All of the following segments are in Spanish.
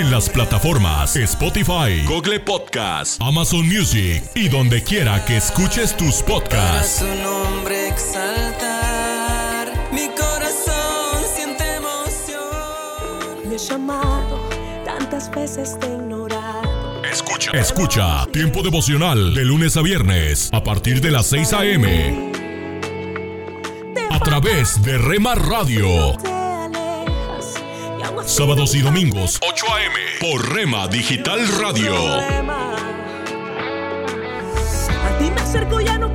En las plataformas Spotify, Google Podcast, Amazon Music y donde quiera que escuches tus Para podcasts. su nombre exaltar. Mi corazón siente emoción. Me he llamado tantas veces te he ignorado. Escucha. Escucha Tiempo devocional de lunes a viernes a partir de las 6 a.m. a través de Rema Radio. Sábados y domingos 8 a.m. por Rema Digital Radio. A ti me acerco, ya no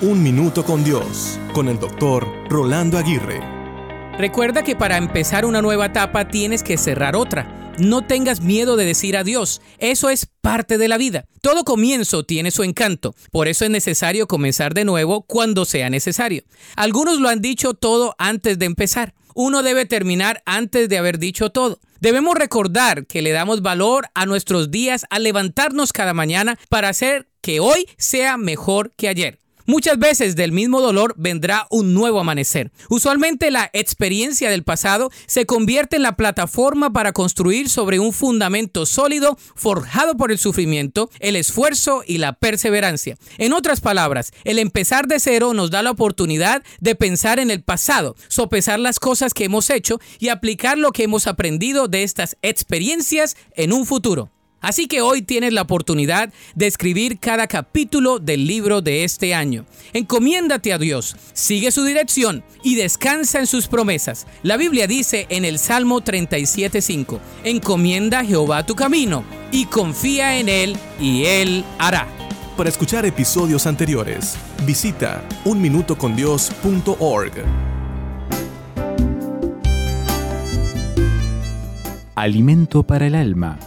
Un minuto con Dios, con el doctor Rolando Aguirre. Recuerda que para empezar una nueva etapa tienes que cerrar otra. No tengas miedo de decir adiós, eso es parte de la vida. Todo comienzo tiene su encanto, por eso es necesario comenzar de nuevo cuando sea necesario. Algunos lo han dicho todo antes de empezar. Uno debe terminar antes de haber dicho todo. Debemos recordar que le damos valor a nuestros días al levantarnos cada mañana para hacer que hoy sea mejor que ayer. Muchas veces del mismo dolor vendrá un nuevo amanecer. Usualmente la experiencia del pasado se convierte en la plataforma para construir sobre un fundamento sólido forjado por el sufrimiento, el esfuerzo y la perseverancia. En otras palabras, el empezar de cero nos da la oportunidad de pensar en el pasado, sopesar las cosas que hemos hecho y aplicar lo que hemos aprendido de estas experiencias en un futuro. Así que hoy tienes la oportunidad de escribir cada capítulo del libro de este año. Encomiéndate a Dios, sigue su dirección y descansa en sus promesas. La Biblia dice en el Salmo 37.5, encomienda a Jehová tu camino y confía en Él y Él hará. Para escuchar episodios anteriores, visita unminutocondios.org. Alimento para el alma.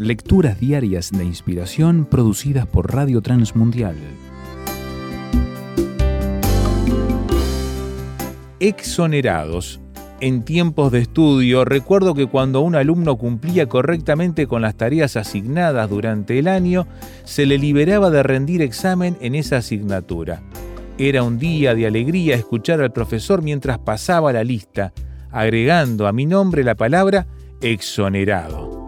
Lecturas diarias de inspiración producidas por Radio Transmundial. Exonerados. En tiempos de estudio, recuerdo que cuando un alumno cumplía correctamente con las tareas asignadas durante el año, se le liberaba de rendir examen en esa asignatura. Era un día de alegría escuchar al profesor mientras pasaba la lista, agregando a mi nombre la palabra exonerado.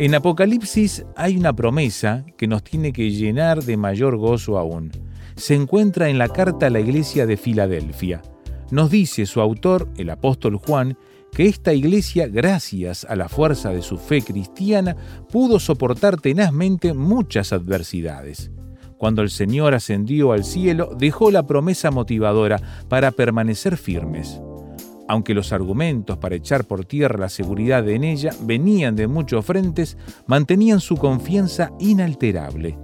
En Apocalipsis hay una promesa que nos tiene que llenar de mayor gozo aún. Se encuentra en la carta a la iglesia de Filadelfia. Nos dice su autor, el apóstol Juan, que esta iglesia, gracias a la fuerza de su fe cristiana, pudo soportar tenazmente muchas adversidades. Cuando el Señor ascendió al cielo, dejó la promesa motivadora para permanecer firmes. Aunque los argumentos para echar por tierra la seguridad en ella venían de muchos frentes, mantenían su confianza inalterable.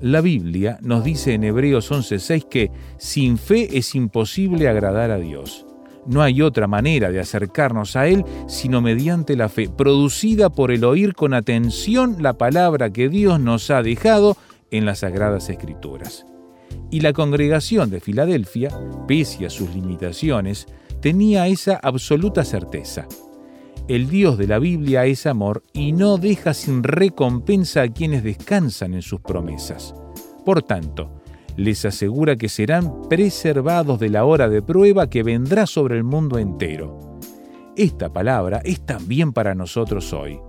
La Biblia nos dice en Hebreos 11:6 que sin fe es imposible agradar a Dios. No hay otra manera de acercarnos a Él sino mediante la fe, producida por el oír con atención la palabra que Dios nos ha dejado en las Sagradas Escrituras. Y la congregación de Filadelfia, pese a sus limitaciones, tenía esa absoluta certeza. El Dios de la Biblia es amor y no deja sin recompensa a quienes descansan en sus promesas. Por tanto, les asegura que serán preservados de la hora de prueba que vendrá sobre el mundo entero. Esta palabra es también para nosotros hoy.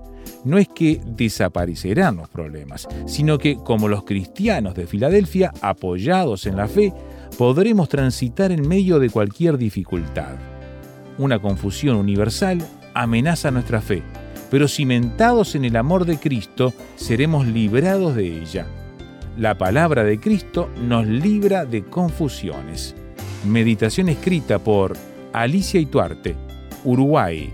No es que desaparecerán los problemas, sino que, como los cristianos de Filadelfia, apoyados en la fe, podremos transitar en medio de cualquier dificultad. Una confusión universal amenaza nuestra fe, pero cimentados en el amor de Cristo, seremos librados de ella. La palabra de Cristo nos libra de confusiones. Meditación escrita por Alicia Ituarte, Uruguay.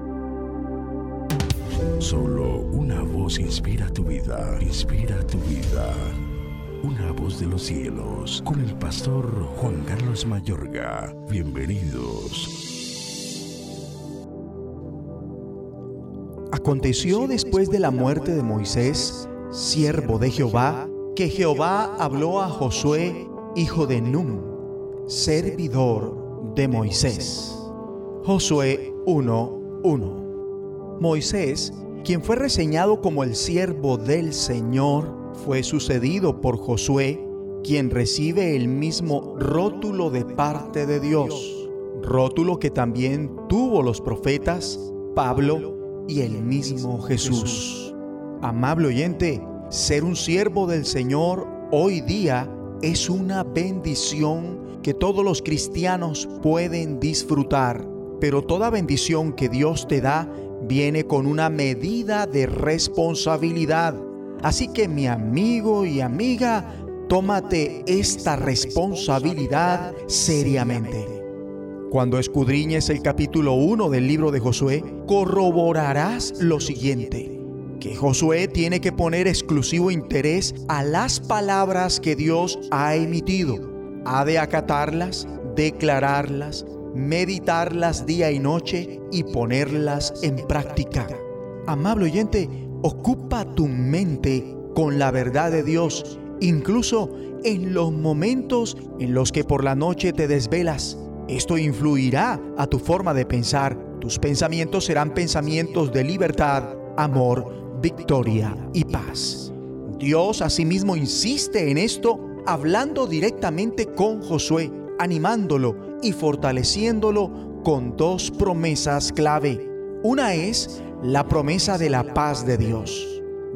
Solo una voz inspira tu vida, inspira tu vida. Una voz de los cielos, con el pastor Juan Carlos Mayorga. Bienvenidos. Aconteció después de la muerte de Moisés, siervo de Jehová, que Jehová habló a Josué, hijo de Nun, servidor de Moisés. Josué 1:1. Moisés quien fue reseñado como el siervo del Señor, fue sucedido por Josué, quien recibe el mismo rótulo de parte de Dios, rótulo que también tuvo los profetas Pablo y el mismo Jesús. Amable oyente, ser un siervo del Señor hoy día es una bendición que todos los cristianos pueden disfrutar, pero toda bendición que Dios te da viene con una medida de responsabilidad. Así que mi amigo y amiga, tómate esta responsabilidad seriamente. Cuando escudriñes el capítulo 1 del libro de Josué, corroborarás lo siguiente, que Josué tiene que poner exclusivo interés a las palabras que Dios ha emitido. Ha de acatarlas, declararlas, meditarlas día y noche y ponerlas en práctica. Amable oyente, ocupa tu mente con la verdad de Dios, incluso en los momentos en los que por la noche te desvelas. Esto influirá a tu forma de pensar. Tus pensamientos serán pensamientos de libertad, amor, victoria y paz. Dios asimismo insiste en esto hablando directamente con Josué, animándolo y fortaleciéndolo con dos promesas clave. Una es la promesa de la paz de Dios.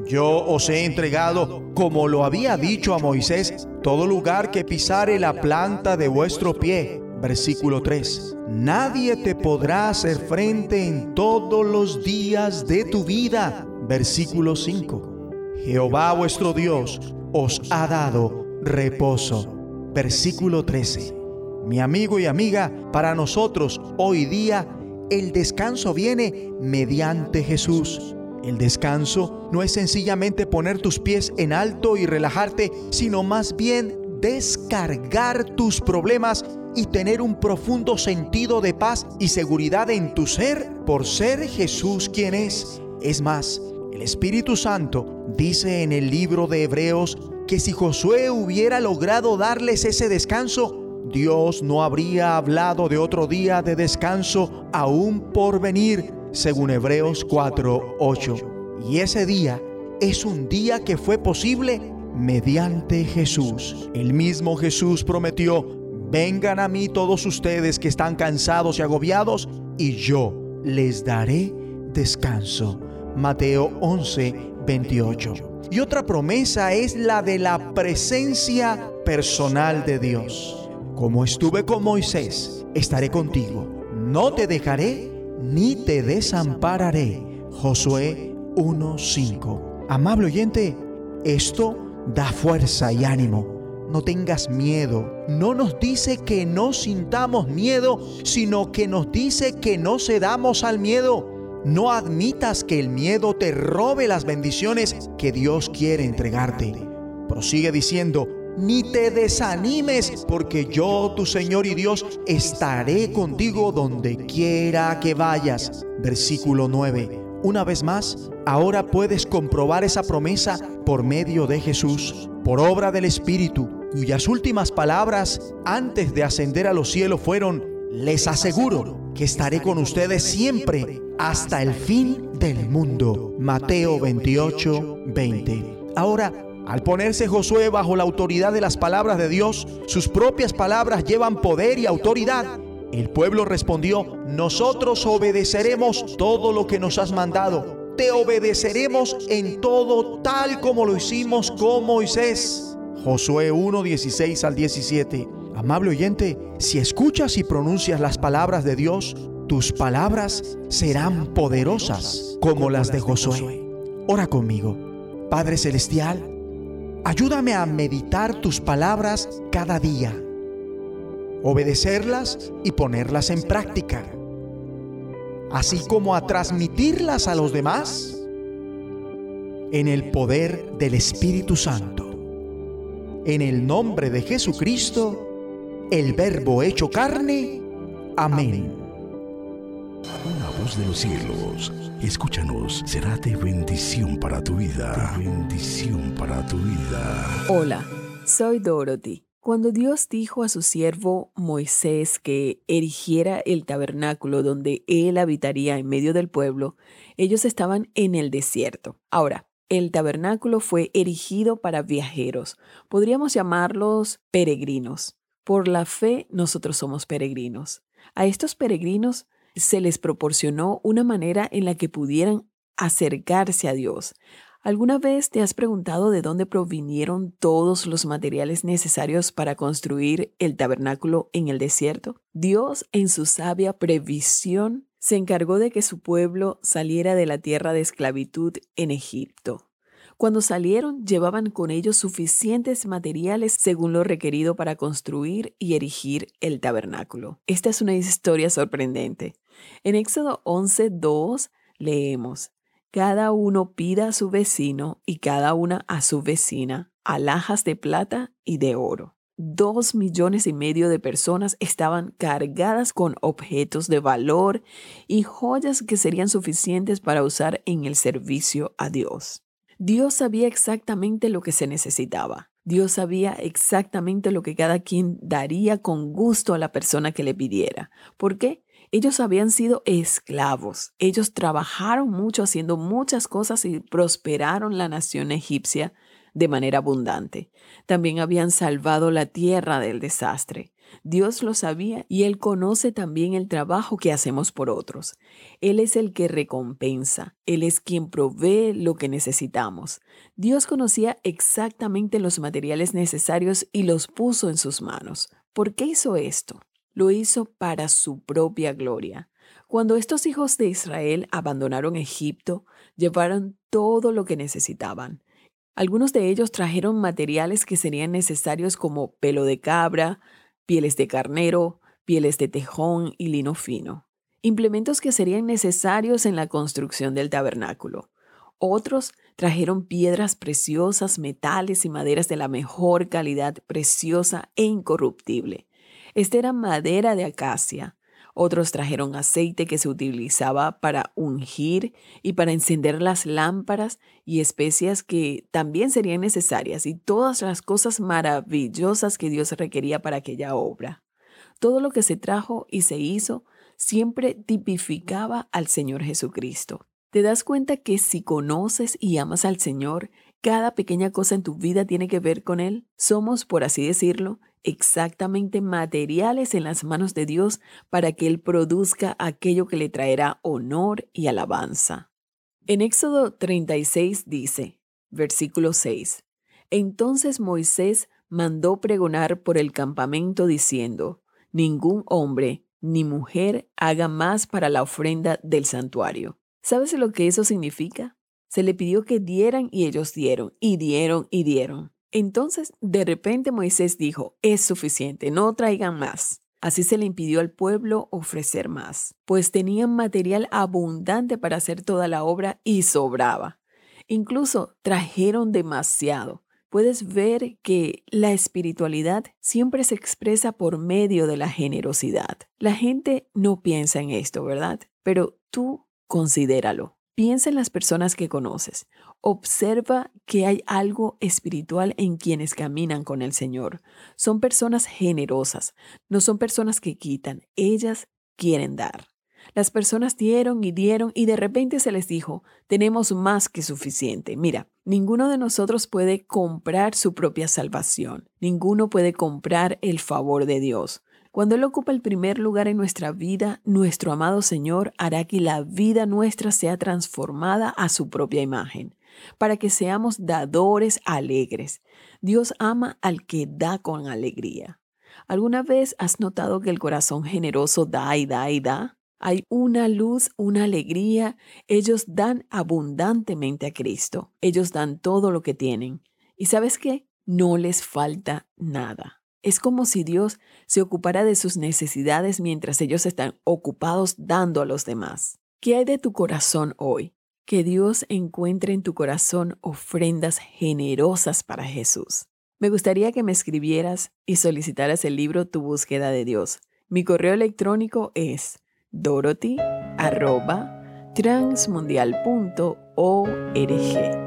Yo os he entregado, como lo había dicho a Moisés, todo lugar que pisare la planta de vuestro pie. Versículo 3. Nadie te podrá hacer frente en todos los días de tu vida. Versículo 5. Jehová vuestro Dios os ha dado reposo. Versículo 13. Mi amigo y amiga, para nosotros hoy día el descanso viene mediante Jesús. El descanso no es sencillamente poner tus pies en alto y relajarte, sino más bien descargar tus problemas y tener un profundo sentido de paz y seguridad en tu ser por ser Jesús quien es. Es más, el Espíritu Santo dice en el libro de Hebreos que si Josué hubiera logrado darles ese descanso, Dios no habría hablado de otro día de descanso aún por venir, según Hebreos 4:8. Y ese día es un día que fue posible mediante Jesús. El mismo Jesús prometió, vengan a mí todos ustedes que están cansados y agobiados, y yo les daré descanso. Mateo 11, 28. Y otra promesa es la de la presencia personal de Dios. Como estuve con Moisés, estaré contigo. No te dejaré ni te desampararé. Josué 1.5. Amable oyente, esto da fuerza y ánimo. No tengas miedo. No nos dice que no sintamos miedo, sino que nos dice que no cedamos al miedo. No admitas que el miedo te robe las bendiciones que Dios quiere entregarte. Prosigue diciendo, ni te desanimes, porque yo, tu Señor y Dios, estaré contigo donde quiera que vayas. Versículo 9. Una vez más, ahora puedes comprobar esa promesa por medio de Jesús, por obra del Espíritu, cuyas últimas palabras antes de ascender a los cielos fueron, les aseguro que estaré con ustedes siempre hasta el fin del mundo. Mateo 28, 20. Ahora, al ponerse Josué bajo la autoridad de las palabras de Dios, sus propias palabras llevan poder y autoridad. El pueblo respondió, nosotros obedeceremos todo lo que nos has mandado. Te obedeceremos en todo tal como lo hicimos con Moisés. Josué 1, 16 al 17. Amable oyente, si escuchas y pronuncias las palabras de Dios, tus palabras serán poderosas como las de Josué. Ora conmigo. Padre Celestial, ayúdame a meditar tus palabras cada día, obedecerlas y ponerlas en práctica, así como a transmitirlas a los demás en el poder del Espíritu Santo. En el nombre de Jesucristo, el Verbo hecho carne. Amén. Una voz de los cielos, escúchanos, será de bendición para tu vida. Bendición para tu vida. Hola, soy Dorothy. Cuando Dios dijo a su siervo Moisés que erigiera el tabernáculo donde él habitaría en medio del pueblo, ellos estaban en el desierto. Ahora, el tabernáculo fue erigido para viajeros. Podríamos llamarlos peregrinos. Por la fe nosotros somos peregrinos. A estos peregrinos se les proporcionó una manera en la que pudieran acercarse a Dios. ¿Alguna vez te has preguntado de dónde provinieron todos los materiales necesarios para construir el tabernáculo en el desierto? Dios, en su sabia previsión, se encargó de que su pueblo saliera de la tierra de esclavitud en Egipto. Cuando salieron llevaban con ellos suficientes materiales según lo requerido para construir y erigir el tabernáculo. Esta es una historia sorprendente. En Éxodo 11:2 leemos, Cada uno pida a su vecino y cada una a su vecina alhajas de plata y de oro. Dos millones y medio de personas estaban cargadas con objetos de valor y joyas que serían suficientes para usar en el servicio a Dios. Dios sabía exactamente lo que se necesitaba. Dios sabía exactamente lo que cada quien daría con gusto a la persona que le pidiera. ¿Por qué? Ellos habían sido esclavos. Ellos trabajaron mucho haciendo muchas cosas y prosperaron la nación egipcia de manera abundante. También habían salvado la tierra del desastre. Dios lo sabía y Él conoce también el trabajo que hacemos por otros. Él es el que recompensa, Él es quien provee lo que necesitamos. Dios conocía exactamente los materiales necesarios y los puso en sus manos. ¿Por qué hizo esto? Lo hizo para su propia gloria. Cuando estos hijos de Israel abandonaron Egipto, llevaron todo lo que necesitaban. Algunos de ellos trajeron materiales que serían necesarios como pelo de cabra, pieles de carnero, pieles de tejón y lino fino, implementos que serían necesarios en la construcción del tabernáculo. Otros trajeron piedras preciosas, metales y maderas de la mejor calidad, preciosa e incorruptible. Esta era madera de acacia, otros trajeron aceite que se utilizaba para ungir y para encender las lámparas y especias que también serían necesarias y todas las cosas maravillosas que Dios requería para aquella obra. Todo lo que se trajo y se hizo siempre tipificaba al Señor Jesucristo. ¿Te das cuenta que si conoces y amas al Señor, cada pequeña cosa en tu vida tiene que ver con Él? Somos, por así decirlo, exactamente materiales en las manos de Dios para que Él produzca aquello que le traerá honor y alabanza. En Éxodo 36 dice, versículo 6. Entonces Moisés mandó pregonar por el campamento diciendo, ningún hombre ni mujer haga más para la ofrenda del santuario. ¿Sabes lo que eso significa? Se le pidió que dieran y ellos dieron, y dieron y dieron. Entonces, de repente Moisés dijo, es suficiente, no traigan más. Así se le impidió al pueblo ofrecer más, pues tenían material abundante para hacer toda la obra y sobraba. Incluso trajeron demasiado. Puedes ver que la espiritualidad siempre se expresa por medio de la generosidad. La gente no piensa en esto, ¿verdad? Pero tú considéralo. Piensa en las personas que conoces. Observa que hay algo espiritual en quienes caminan con el Señor. Son personas generosas, no son personas que quitan, ellas quieren dar. Las personas dieron y dieron y de repente se les dijo, tenemos más que suficiente. Mira, ninguno de nosotros puede comprar su propia salvación, ninguno puede comprar el favor de Dios. Cuando Él ocupa el primer lugar en nuestra vida, nuestro amado Señor hará que la vida nuestra sea transformada a su propia imagen, para que seamos dadores alegres. Dios ama al que da con alegría. ¿Alguna vez has notado que el corazón generoso da y da y da? Hay una luz, una alegría. Ellos dan abundantemente a Cristo. Ellos dan todo lo que tienen. ¿Y sabes qué? No les falta nada. Es como si Dios se ocupara de sus necesidades mientras ellos están ocupados dando a los demás. ¿Qué hay de tu corazón hoy? Que Dios encuentre en tu corazón ofrendas generosas para Jesús. Me gustaría que me escribieras y solicitaras el libro Tu búsqueda de Dios. Mi correo electrónico es dorothy@transmundial.org.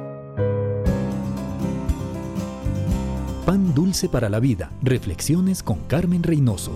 Pan Dulce para la Vida. Reflexiones con Carmen Reynoso.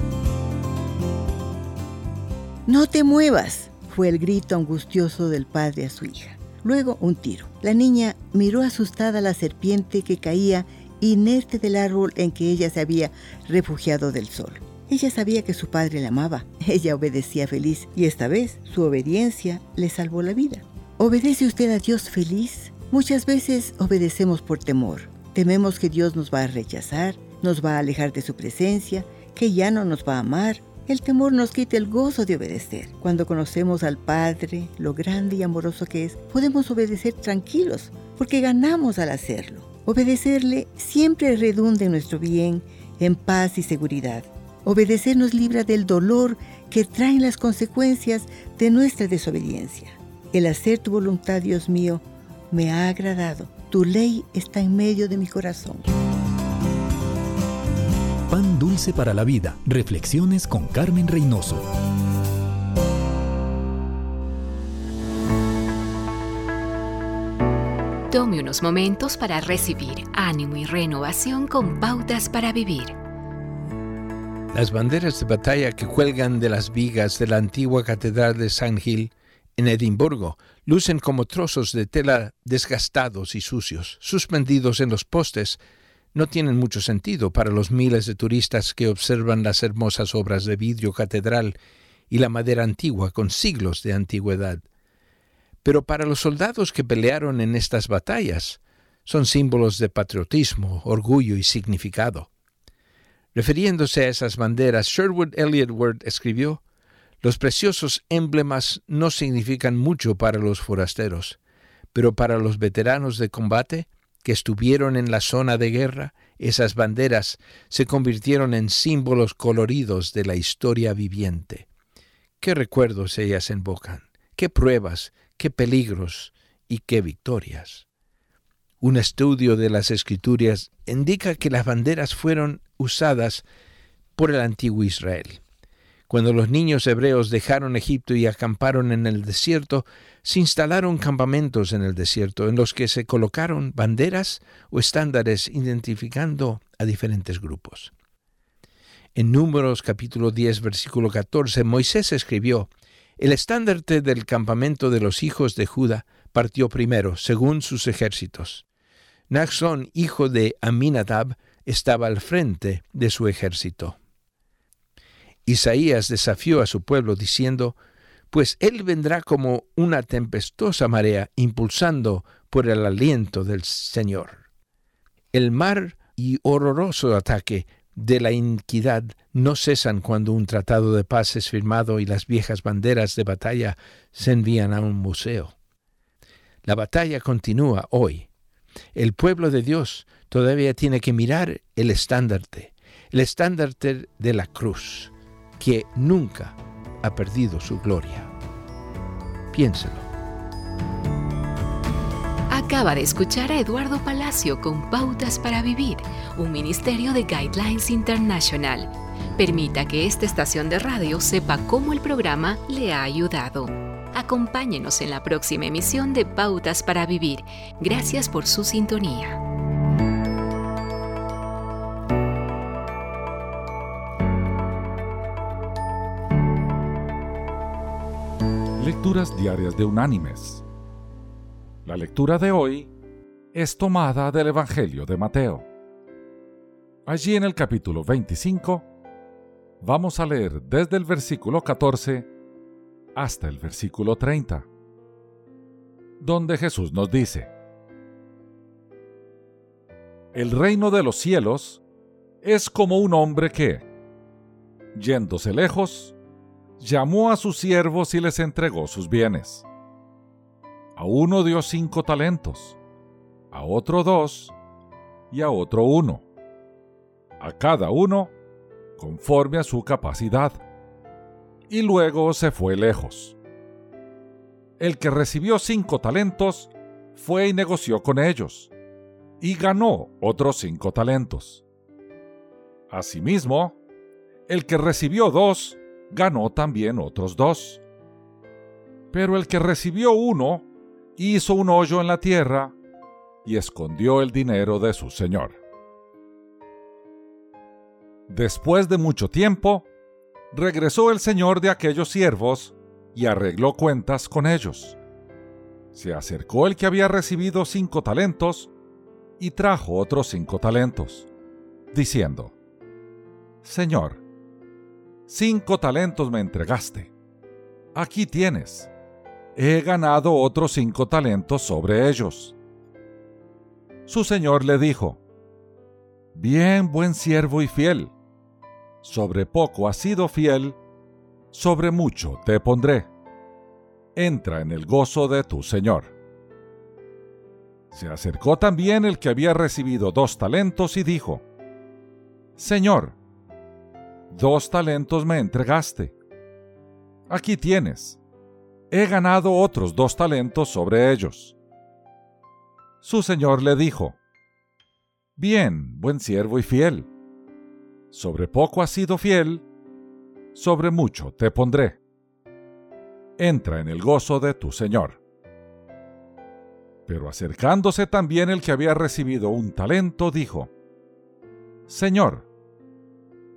No te muevas, fue el grito angustioso del padre a su hija. Luego un tiro. La niña miró asustada a la serpiente que caía inerte del árbol en que ella se había refugiado del sol. Ella sabía que su padre la amaba. Ella obedecía feliz y esta vez su obediencia le salvó la vida. ¿Obedece usted a Dios feliz? Muchas veces obedecemos por temor. Tememos que Dios nos va a rechazar, nos va a alejar de su presencia, que ya no nos va a amar. El temor nos quita el gozo de obedecer. Cuando conocemos al Padre, lo grande y amoroso que es, podemos obedecer tranquilos, porque ganamos al hacerlo. Obedecerle siempre redunda en nuestro bien, en paz y seguridad. Obedecer nos libra del dolor que traen las consecuencias de nuestra desobediencia. El hacer tu voluntad, Dios mío, me ha agradado tu ley está en medio de mi corazón. Pan dulce para la vida. Reflexiones con Carmen Reynoso. Tome unos momentos para recibir ánimo y renovación con pautas para vivir. Las banderas de batalla que cuelgan de las vigas de la antigua Catedral de San Gil en Edimburgo lucen como trozos de tela desgastados y sucios, suspendidos en los postes, no tienen mucho sentido para los miles de turistas que observan las hermosas obras de vidrio catedral y la madera antigua con siglos de antigüedad. Pero para los soldados que pelearon en estas batallas, son símbolos de patriotismo, orgullo y significado. Refiriéndose a esas banderas, Sherwood Elliott Ward escribió, los preciosos emblemas no significan mucho para los forasteros, pero para los veteranos de combate que estuvieron en la zona de guerra, esas banderas se convirtieron en símbolos coloridos de la historia viviente. ¿Qué recuerdos ellas invocan? ¿Qué pruebas? ¿Qué peligros? ¿Y qué victorias? Un estudio de las escrituras indica que las banderas fueron usadas por el antiguo Israel. Cuando los niños hebreos dejaron Egipto y acamparon en el desierto, se instalaron campamentos en el desierto en los que se colocaron banderas o estándares identificando a diferentes grupos. En Números capítulo 10 versículo 14, Moisés escribió, El estandarte del campamento de los hijos de Judá partió primero, según sus ejércitos. Naxón, hijo de Aminadab, estaba al frente de su ejército. Isaías desafió a su pueblo diciendo, Pues él vendrá como una tempestuosa marea, impulsando por el aliento del Señor. El mar y horroroso ataque de la iniquidad no cesan cuando un tratado de paz es firmado y las viejas banderas de batalla se envían a un museo. La batalla continúa hoy. El pueblo de Dios todavía tiene que mirar el estandarte, el estandarte de la cruz, que nunca ha perdido su gloria. Piénselo. Acaba de escuchar a Eduardo Palacio con Pautas para Vivir, un ministerio de Guidelines International. Permita que esta estación de radio sepa cómo el programa le ha ayudado. Acompáñenos en la próxima emisión de Pautas para Vivir. Gracias por su sintonía. Lecturas Diarias de Unánimes. La lectura de hoy es tomada del Evangelio de Mateo. Allí en el capítulo 25 vamos a leer desde el versículo 14 hasta el versículo 30, donde Jesús nos dice, El reino de los cielos es como un hombre que, yéndose lejos, llamó a sus siervos y les entregó sus bienes. A uno dio cinco talentos, a otro dos y a otro uno. A cada uno conforme a su capacidad. Y luego se fue lejos. El que recibió cinco talentos fue y negoció con ellos, y ganó otros cinco talentos. Asimismo, el que recibió dos ganó también otros dos. Pero el que recibió uno hizo un hoyo en la tierra y escondió el dinero de su señor. Después de mucho tiempo, regresó el señor de aquellos siervos y arregló cuentas con ellos. Se acercó el que había recibido cinco talentos y trajo otros cinco talentos, diciendo, Señor, cinco talentos me entregaste. Aquí tienes. He ganado otros cinco talentos sobre ellos. Su señor le dijo, Bien, buen siervo y fiel. Sobre poco has sido fiel, sobre mucho te pondré. Entra en el gozo de tu Señor. Se acercó también el que había recibido dos talentos y dijo, Señor, dos talentos me entregaste. Aquí tienes. He ganado otros dos talentos sobre ellos. Su señor le dijo, Bien, buen siervo y fiel. Sobre poco has sido fiel, sobre mucho te pondré. Entra en el gozo de tu Señor. Pero acercándose también el que había recibido un talento, dijo, Señor,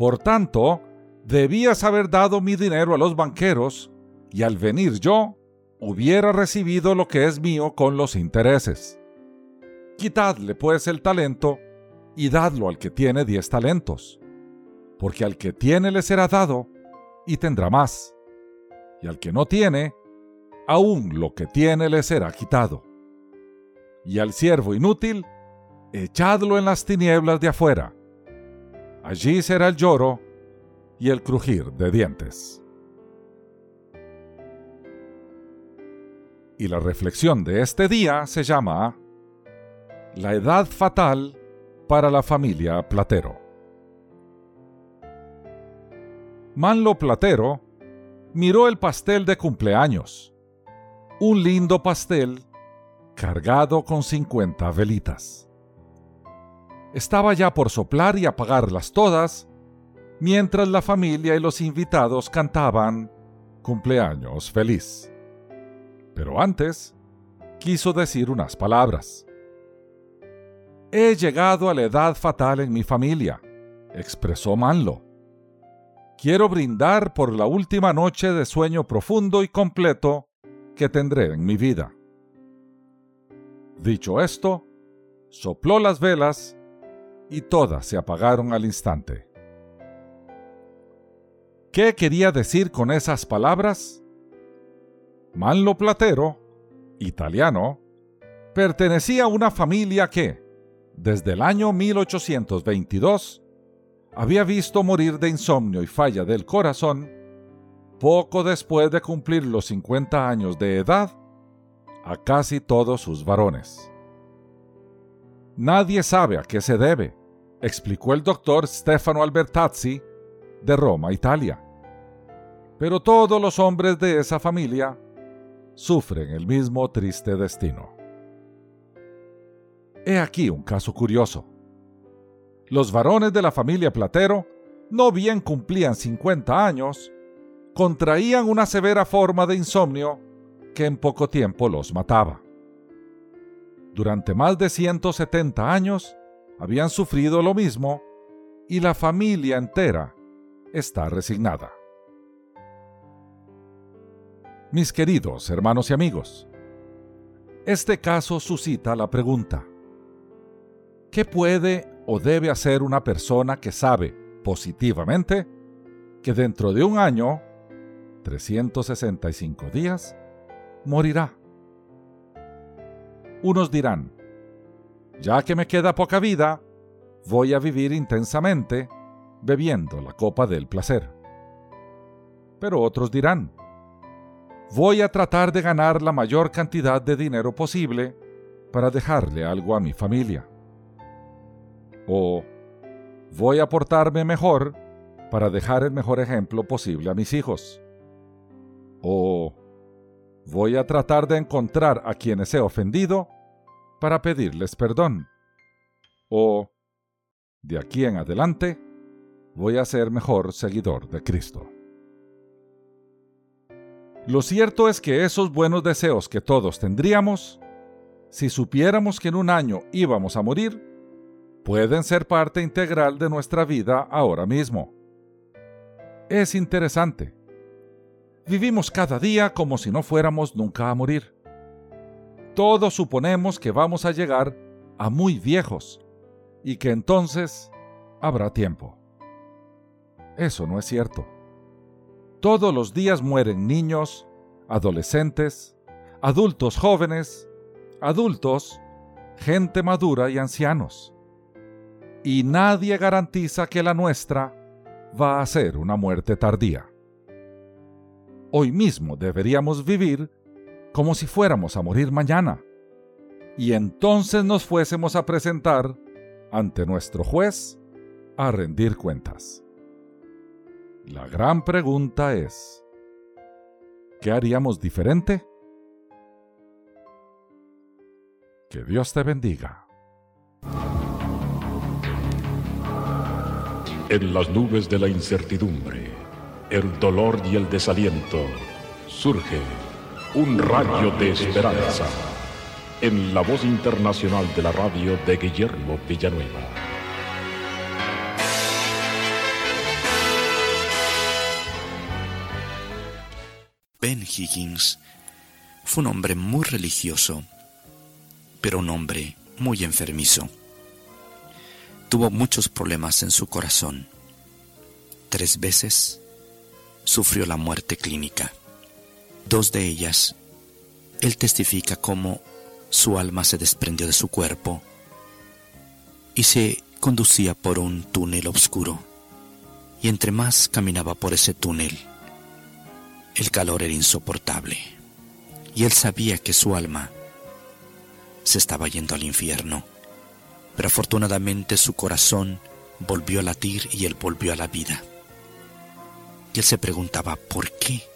Por tanto, debías haber dado mi dinero a los banqueros, y al venir yo, hubiera recibido lo que es mío con los intereses. Quitadle pues el talento y dadlo al que tiene diez talentos porque al que tiene le será dado y tendrá más, y al que no tiene, aún lo que tiene le será quitado. Y al siervo inútil, echadlo en las tinieblas de afuera. Allí será el lloro y el crujir de dientes. Y la reflexión de este día se llama La edad fatal para la familia Platero. Manlo Platero miró el pastel de cumpleaños. Un lindo pastel cargado con 50 velitas. Estaba ya por soplar y apagarlas todas, mientras la familia y los invitados cantaban cumpleaños feliz. Pero antes, quiso decir unas palabras. He llegado a la edad fatal en mi familia, expresó Manlo. Quiero brindar por la última noche de sueño profundo y completo que tendré en mi vida. Dicho esto, sopló las velas y todas se apagaron al instante. ¿Qué quería decir con esas palabras? Manlo Platero, italiano, pertenecía a una familia que, desde el año 1822, había visto morir de insomnio y falla del corazón poco después de cumplir los 50 años de edad a casi todos sus varones. Nadie sabe a qué se debe, explicó el doctor Stefano Albertazzi de Roma, Italia. Pero todos los hombres de esa familia sufren el mismo triste destino. He aquí un caso curioso. Los varones de la familia Platero, no bien cumplían 50 años, contraían una severa forma de insomnio que en poco tiempo los mataba. Durante más de 170 años habían sufrido lo mismo y la familia entera está resignada. Mis queridos hermanos y amigos, este caso suscita la pregunta, ¿qué puede o debe hacer una persona que sabe positivamente que dentro de un año, 365 días, morirá? Unos dirán, ya que me queda poca vida, voy a vivir intensamente bebiendo la copa del placer. Pero otros dirán, voy a tratar de ganar la mayor cantidad de dinero posible para dejarle algo a mi familia. O voy a portarme mejor para dejar el mejor ejemplo posible a mis hijos. O voy a tratar de encontrar a quienes he ofendido para pedirles perdón. O, de aquí en adelante, voy a ser mejor seguidor de Cristo. Lo cierto es que esos buenos deseos que todos tendríamos, si supiéramos que en un año íbamos a morir, pueden ser parte integral de nuestra vida ahora mismo. Es interesante. Vivimos cada día como si no fuéramos nunca a morir. Todos suponemos que vamos a llegar a muy viejos y que entonces habrá tiempo. Eso no es cierto. Todos los días mueren niños, adolescentes, adultos jóvenes, adultos, gente madura y ancianos. Y nadie garantiza que la nuestra va a ser una muerte tardía. Hoy mismo deberíamos vivir como si fuéramos a morir mañana, y entonces nos fuésemos a presentar ante nuestro juez a rendir cuentas. La gran pregunta es, ¿qué haríamos diferente? Que Dios te bendiga. En las nubes de la incertidumbre, el dolor y el desaliento, surge un rayo de esperanza en la voz internacional de la radio de Guillermo Villanueva. Ben Higgins fue un hombre muy religioso, pero un hombre muy enfermizo. Tuvo muchos problemas en su corazón. Tres veces sufrió la muerte clínica. Dos de ellas, él testifica cómo su alma se desprendió de su cuerpo y se conducía por un túnel oscuro. Y entre más caminaba por ese túnel, el calor era insoportable. Y él sabía que su alma se estaba yendo al infierno. Pero afortunadamente su corazón volvió a latir y él volvió a la vida. Y él se preguntaba, ¿por qué?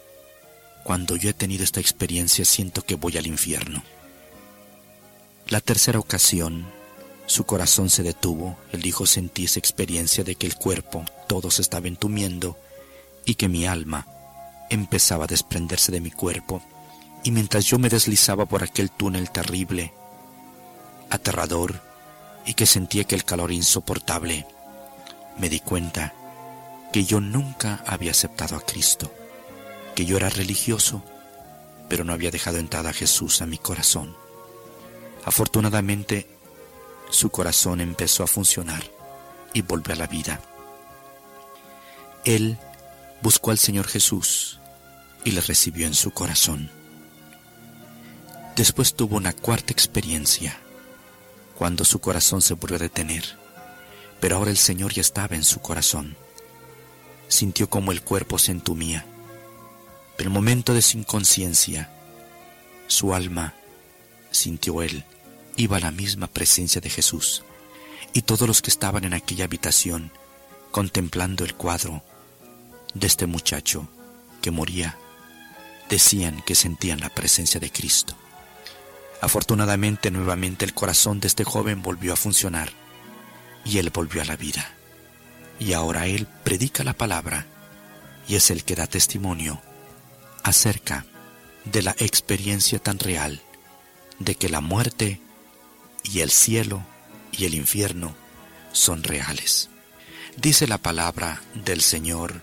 Cuando yo he tenido esta experiencia siento que voy al infierno. La tercera ocasión, su corazón se detuvo, él dijo sentí esa experiencia de que el cuerpo todo se estaba entumiendo y que mi alma empezaba a desprenderse de mi cuerpo. Y mientras yo me deslizaba por aquel túnel terrible, aterrador, y que sentía que el calor insoportable, me di cuenta que yo nunca había aceptado a Cristo, que yo era religioso, pero no había dejado entrada a Jesús a mi corazón. Afortunadamente, su corazón empezó a funcionar y volvió a la vida. Él buscó al Señor Jesús y le recibió en su corazón. Después tuvo una cuarta experiencia, cuando su corazón se volvió a detener, pero ahora el Señor ya estaba en su corazón. Sintió como el cuerpo se entumía, pero el momento de su inconsciencia, su alma, sintió él, iba a la misma presencia de Jesús, y todos los que estaban en aquella habitación, contemplando el cuadro de este muchacho que moría, decían que sentían la presencia de Cristo. Afortunadamente nuevamente el corazón de este joven volvió a funcionar y él volvió a la vida. Y ahora él predica la palabra y es el que da testimonio acerca de la experiencia tan real de que la muerte y el cielo y el infierno son reales. Dice la palabra del Señor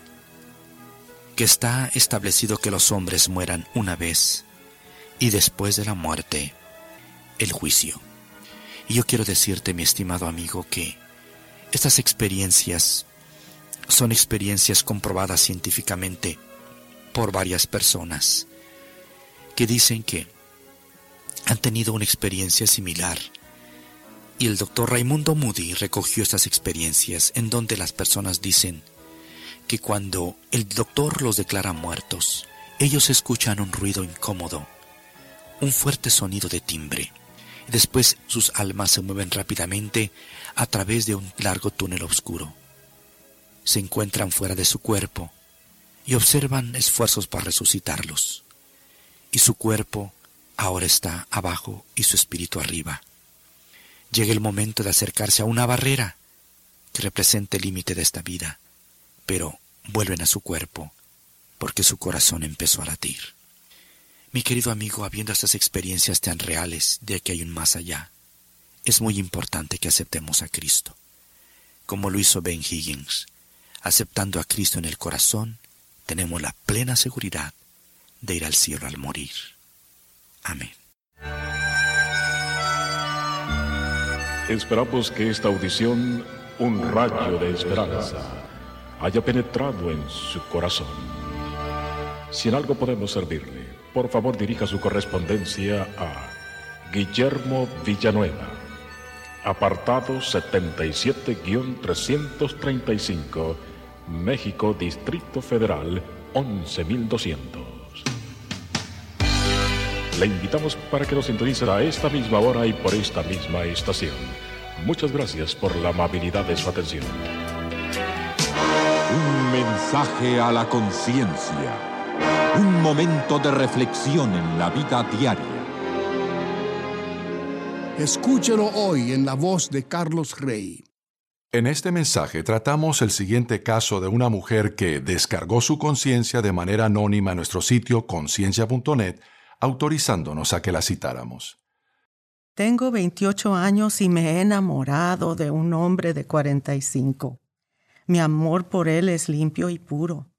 que está establecido que los hombres mueran una vez y después de la muerte el juicio. Y yo quiero decirte, mi estimado amigo, que estas experiencias son experiencias comprobadas científicamente por varias personas que dicen que han tenido una experiencia similar. Y el doctor Raimundo Moody recogió estas experiencias en donde las personas dicen que cuando el doctor los declara muertos, ellos escuchan un ruido incómodo, un fuerte sonido de timbre. Después sus almas se mueven rápidamente a través de un largo túnel oscuro. Se encuentran fuera de su cuerpo y observan esfuerzos para resucitarlos. Y su cuerpo ahora está abajo y su espíritu arriba. Llega el momento de acercarse a una barrera que representa el límite de esta vida, pero vuelven a su cuerpo porque su corazón empezó a latir. Mi querido amigo, habiendo estas experiencias tan reales de que hay un más allá, es muy importante que aceptemos a Cristo, como lo hizo Ben Higgins. Aceptando a Cristo en el corazón, tenemos la plena seguridad de ir al cielo al morir. Amén. Esperamos que esta audición, un rayo de esperanza, haya penetrado en su corazón. Si en algo podemos servirle, por favor dirija su correspondencia a Guillermo Villanueva, apartado 77-335, México, Distrito Federal, 11200. Le invitamos para que nos sintonice a esta misma hora y por esta misma estación. Muchas gracias por la amabilidad de su atención. Un mensaje a la conciencia. Un momento de reflexión en la vida diaria. Escúchelo hoy en la voz de Carlos Rey. En este mensaje tratamos el siguiente caso de una mujer que descargó su conciencia de manera anónima en nuestro sitio conciencia.net, autorizándonos a que la citáramos. Tengo 28 años y me he enamorado de un hombre de 45. Mi amor por él es limpio y puro.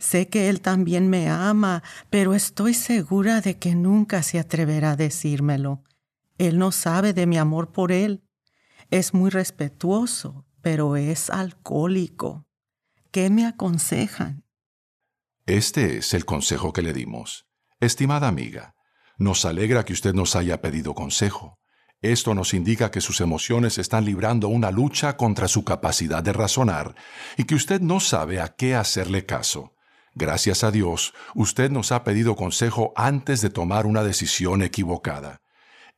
Sé que él también me ama, pero estoy segura de que nunca se atreverá a decírmelo. Él no sabe de mi amor por él. Es muy respetuoso, pero es alcohólico. ¿Qué me aconsejan? Este es el consejo que le dimos. Estimada amiga, nos alegra que usted nos haya pedido consejo. Esto nos indica que sus emociones están librando una lucha contra su capacidad de razonar y que usted no sabe a qué hacerle caso. Gracias a Dios, usted nos ha pedido consejo antes de tomar una decisión equivocada.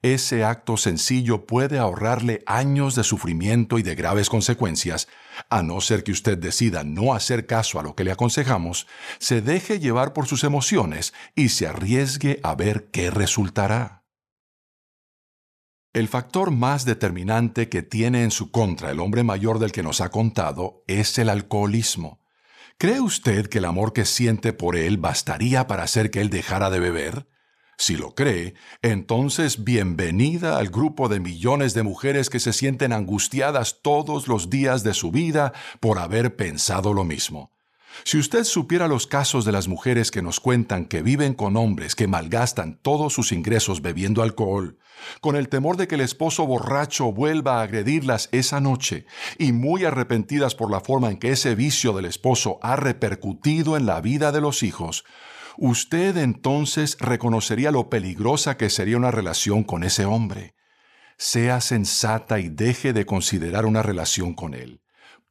Ese acto sencillo puede ahorrarle años de sufrimiento y de graves consecuencias, a no ser que usted decida no hacer caso a lo que le aconsejamos, se deje llevar por sus emociones y se arriesgue a ver qué resultará. El factor más determinante que tiene en su contra el hombre mayor del que nos ha contado es el alcoholismo. ¿Cree usted que el amor que siente por él bastaría para hacer que él dejara de beber? Si lo cree, entonces bienvenida al grupo de millones de mujeres que se sienten angustiadas todos los días de su vida por haber pensado lo mismo. Si usted supiera los casos de las mujeres que nos cuentan que viven con hombres que malgastan todos sus ingresos bebiendo alcohol, con el temor de que el esposo borracho vuelva a agredirlas esa noche, y muy arrepentidas por la forma en que ese vicio del esposo ha repercutido en la vida de los hijos, usted entonces reconocería lo peligrosa que sería una relación con ese hombre. Sea sensata y deje de considerar una relación con él.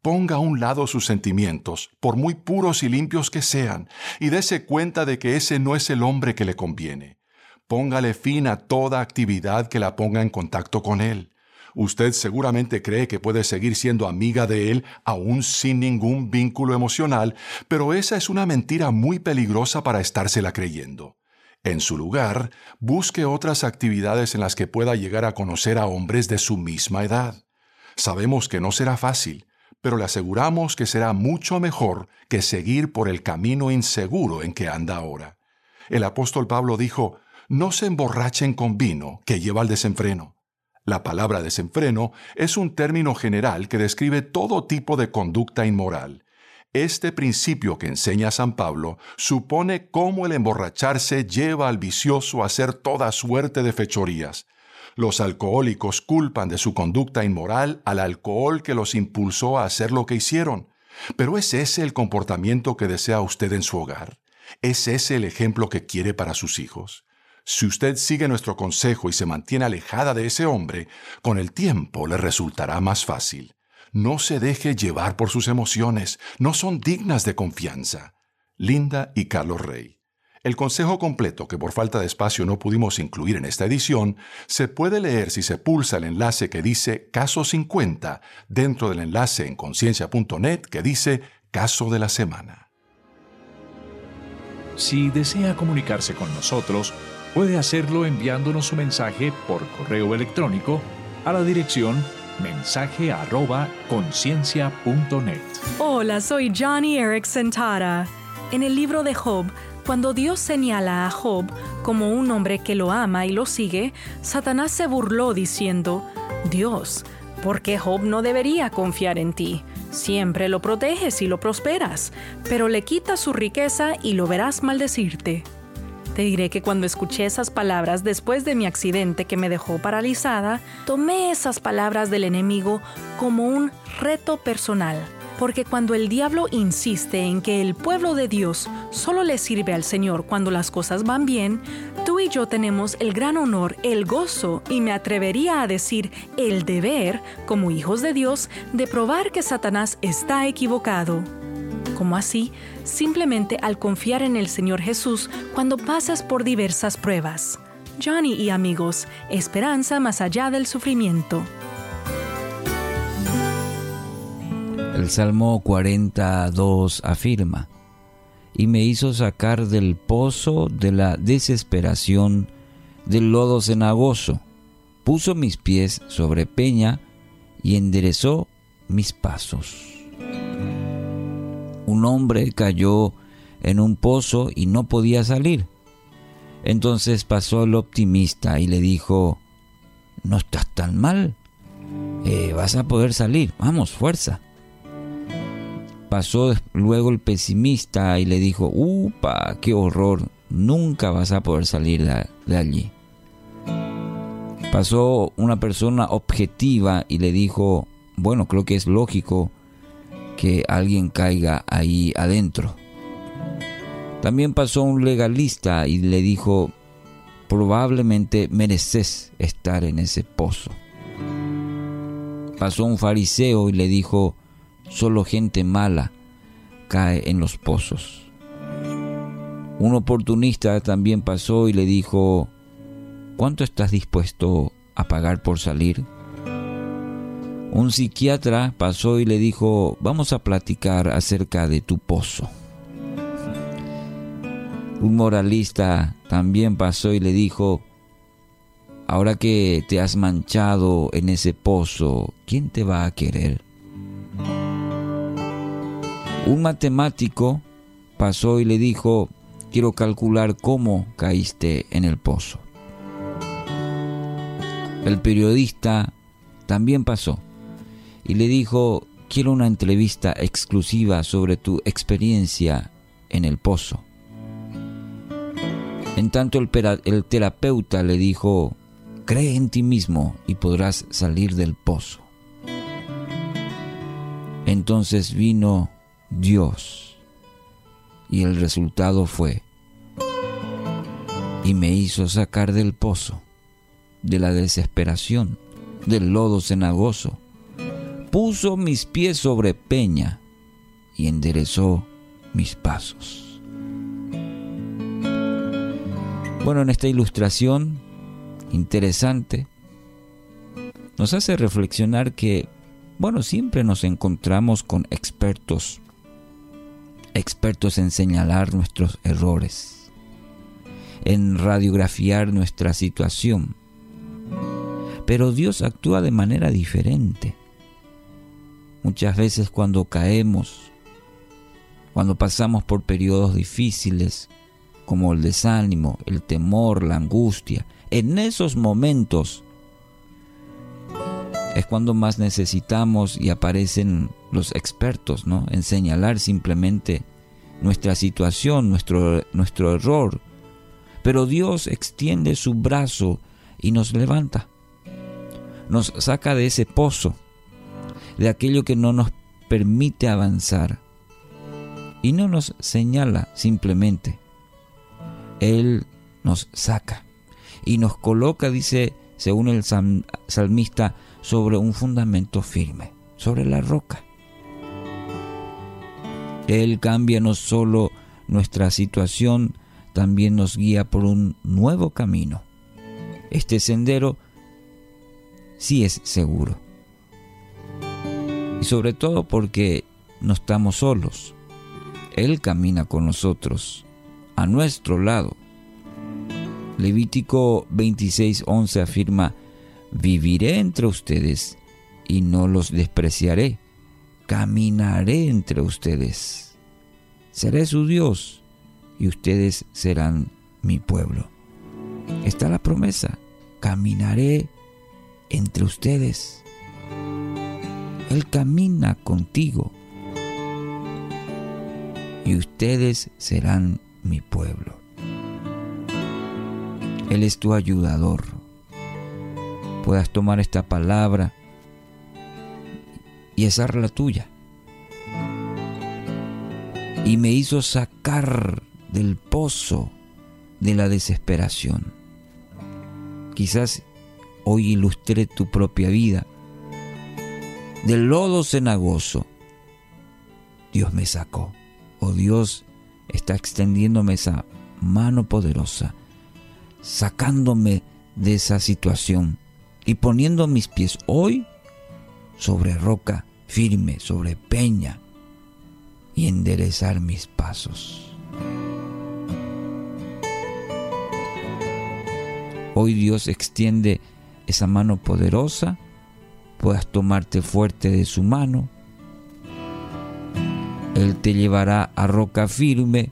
Ponga a un lado sus sentimientos, por muy puros y limpios que sean, y dése cuenta de que ese no es el hombre que le conviene. Póngale fin a toda actividad que la ponga en contacto con él. Usted seguramente cree que puede seguir siendo amiga de él aún sin ningún vínculo emocional, pero esa es una mentira muy peligrosa para estársela creyendo. En su lugar, busque otras actividades en las que pueda llegar a conocer a hombres de su misma edad. Sabemos que no será fácil, pero le aseguramos que será mucho mejor que seguir por el camino inseguro en que anda ahora. El apóstol Pablo dijo, no se emborrachen con vino que lleva al desenfreno. La palabra desenfreno es un término general que describe todo tipo de conducta inmoral. Este principio que enseña San Pablo supone cómo el emborracharse lleva al vicioso a hacer toda suerte de fechorías. Los alcohólicos culpan de su conducta inmoral al alcohol que los impulsó a hacer lo que hicieron. Pero ¿es ese el comportamiento que desea usted en su hogar? ¿Es ese el ejemplo que quiere para sus hijos? Si usted sigue nuestro consejo y se mantiene alejada de ese hombre, con el tiempo le resultará más fácil. No se deje llevar por sus emociones, no son dignas de confianza. Linda y Carlos Rey. El consejo completo, que por falta de espacio no pudimos incluir en esta edición, se puede leer si se pulsa el enlace que dice Caso 50 dentro del enlace en conciencia.net que dice Caso de la Semana. Si desea comunicarse con nosotros, puede hacerlo enviándonos su mensaje por correo electrónico a la dirección mensaje arroba conciencia.net. Hola, soy Johnny Erickson Tara. En el libro de Job, cuando Dios señala a Job como un hombre que lo ama y lo sigue, Satanás se burló diciendo, Dios, ¿por qué Job no debería confiar en ti? Siempre lo proteges y lo prosperas, pero le quitas su riqueza y lo verás maldecirte. Te diré que cuando escuché esas palabras después de mi accidente que me dejó paralizada, tomé esas palabras del enemigo como un reto personal. Porque cuando el diablo insiste en que el pueblo de Dios solo le sirve al Señor cuando las cosas van bien, tú y yo tenemos el gran honor, el gozo y me atrevería a decir el deber, como hijos de Dios, de probar que Satanás está equivocado. Como así, simplemente al confiar en el Señor Jesús cuando pasas por diversas pruebas. Johnny y amigos, esperanza más allá del sufrimiento. El Salmo 42 afirma, y me hizo sacar del pozo de la desesperación, del lodo cenagoso, puso mis pies sobre peña y enderezó mis pasos un hombre cayó en un pozo y no podía salir. Entonces pasó el optimista y le dijo, no estás tan mal, eh, vas a poder salir, vamos, fuerza. Pasó luego el pesimista y le dijo, upa, qué horror, nunca vas a poder salir de allí. Pasó una persona objetiva y le dijo, bueno, creo que es lógico que alguien caiga ahí adentro. También pasó un legalista y le dijo, probablemente mereces estar en ese pozo. Pasó un fariseo y le dijo, solo gente mala cae en los pozos. Un oportunista también pasó y le dijo, ¿cuánto estás dispuesto a pagar por salir? Un psiquiatra pasó y le dijo, vamos a platicar acerca de tu pozo. Un moralista también pasó y le dijo, ahora que te has manchado en ese pozo, ¿quién te va a querer? Un matemático pasó y le dijo, quiero calcular cómo caíste en el pozo. El periodista también pasó y le dijo, quiero una entrevista exclusiva sobre tu experiencia en el pozo. En tanto el, el terapeuta le dijo, cree en ti mismo y podrás salir del pozo. Entonces vino Dios y el resultado fue, y me hizo sacar del pozo, de la desesperación, del lodo cenagoso, puso mis pies sobre peña y enderezó mis pasos. Bueno, en esta ilustración interesante nos hace reflexionar que, bueno, siempre nos encontramos con expertos, expertos en señalar nuestros errores, en radiografiar nuestra situación. Pero Dios actúa de manera diferente. Muchas veces cuando caemos, cuando pasamos por periodos difíciles, como el desánimo, el temor, la angustia, en esos momentos es cuando más necesitamos y aparecen los expertos, ¿no? En señalar simplemente nuestra situación, nuestro, nuestro error. Pero Dios extiende su brazo y nos levanta. Nos saca de ese pozo de aquello que no nos permite avanzar. Y no nos señala simplemente. Él nos saca y nos coloca, dice, según el salmista, sobre un fundamento firme, sobre la roca. Él cambia no solo nuestra situación, también nos guía por un nuevo camino. Este sendero sí es seguro y sobre todo porque no estamos solos. Él camina con nosotros, a nuestro lado. Levítico 26:11 afirma, viviré entre ustedes y no los despreciaré, caminaré entre ustedes. Seré su Dios y ustedes serán mi pueblo. Está la promesa, caminaré entre ustedes él camina contigo y ustedes serán mi pueblo. Él es tu ayudador. Puedas tomar esta palabra y la tuya. Y me hizo sacar del pozo de la desesperación. Quizás hoy ilustré tu propia vida del lodo cenagoso, Dios me sacó. Oh Dios está extendiéndome esa mano poderosa, sacándome de esa situación y poniendo mis pies hoy sobre roca firme, sobre peña y enderezar mis pasos. Hoy Dios extiende esa mano poderosa puedas tomarte fuerte de su mano. Él te llevará a roca firme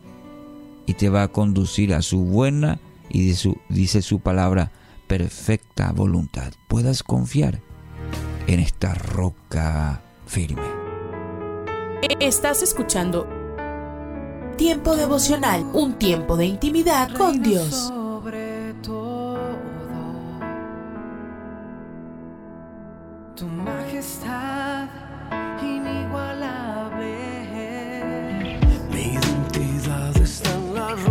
y te va a conducir a su buena y su, dice su palabra, perfecta voluntad. Puedas confiar en esta roca firme. Estás escuchando Tiempo devocional, un tiempo de intimidad con Dios.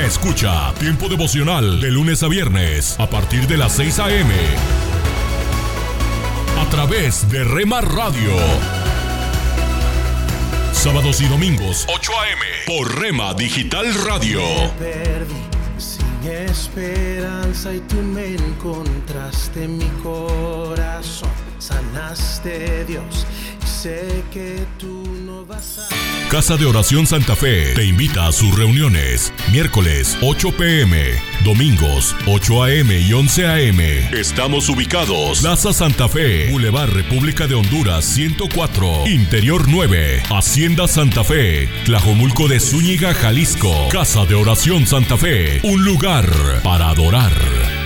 Escucha. Tiempo devocional de lunes a viernes a partir de las 6 a.m a través de Rema Radio. Sábados y domingos, 8 a.m. por Rema Digital Radio. mi esperanza y tú me encontraste en mi corazón, sanaste Dios y sé que tú. Casa de Oración Santa Fe te invita a sus reuniones. Miércoles 8 pm, domingos 8 am y 11 am. Estamos ubicados. Plaza Santa Fe, Boulevard República de Honduras 104, Interior 9, Hacienda Santa Fe, Tlajomulco de Zúñiga, Jalisco. Casa de Oración Santa Fe, un lugar para adorar.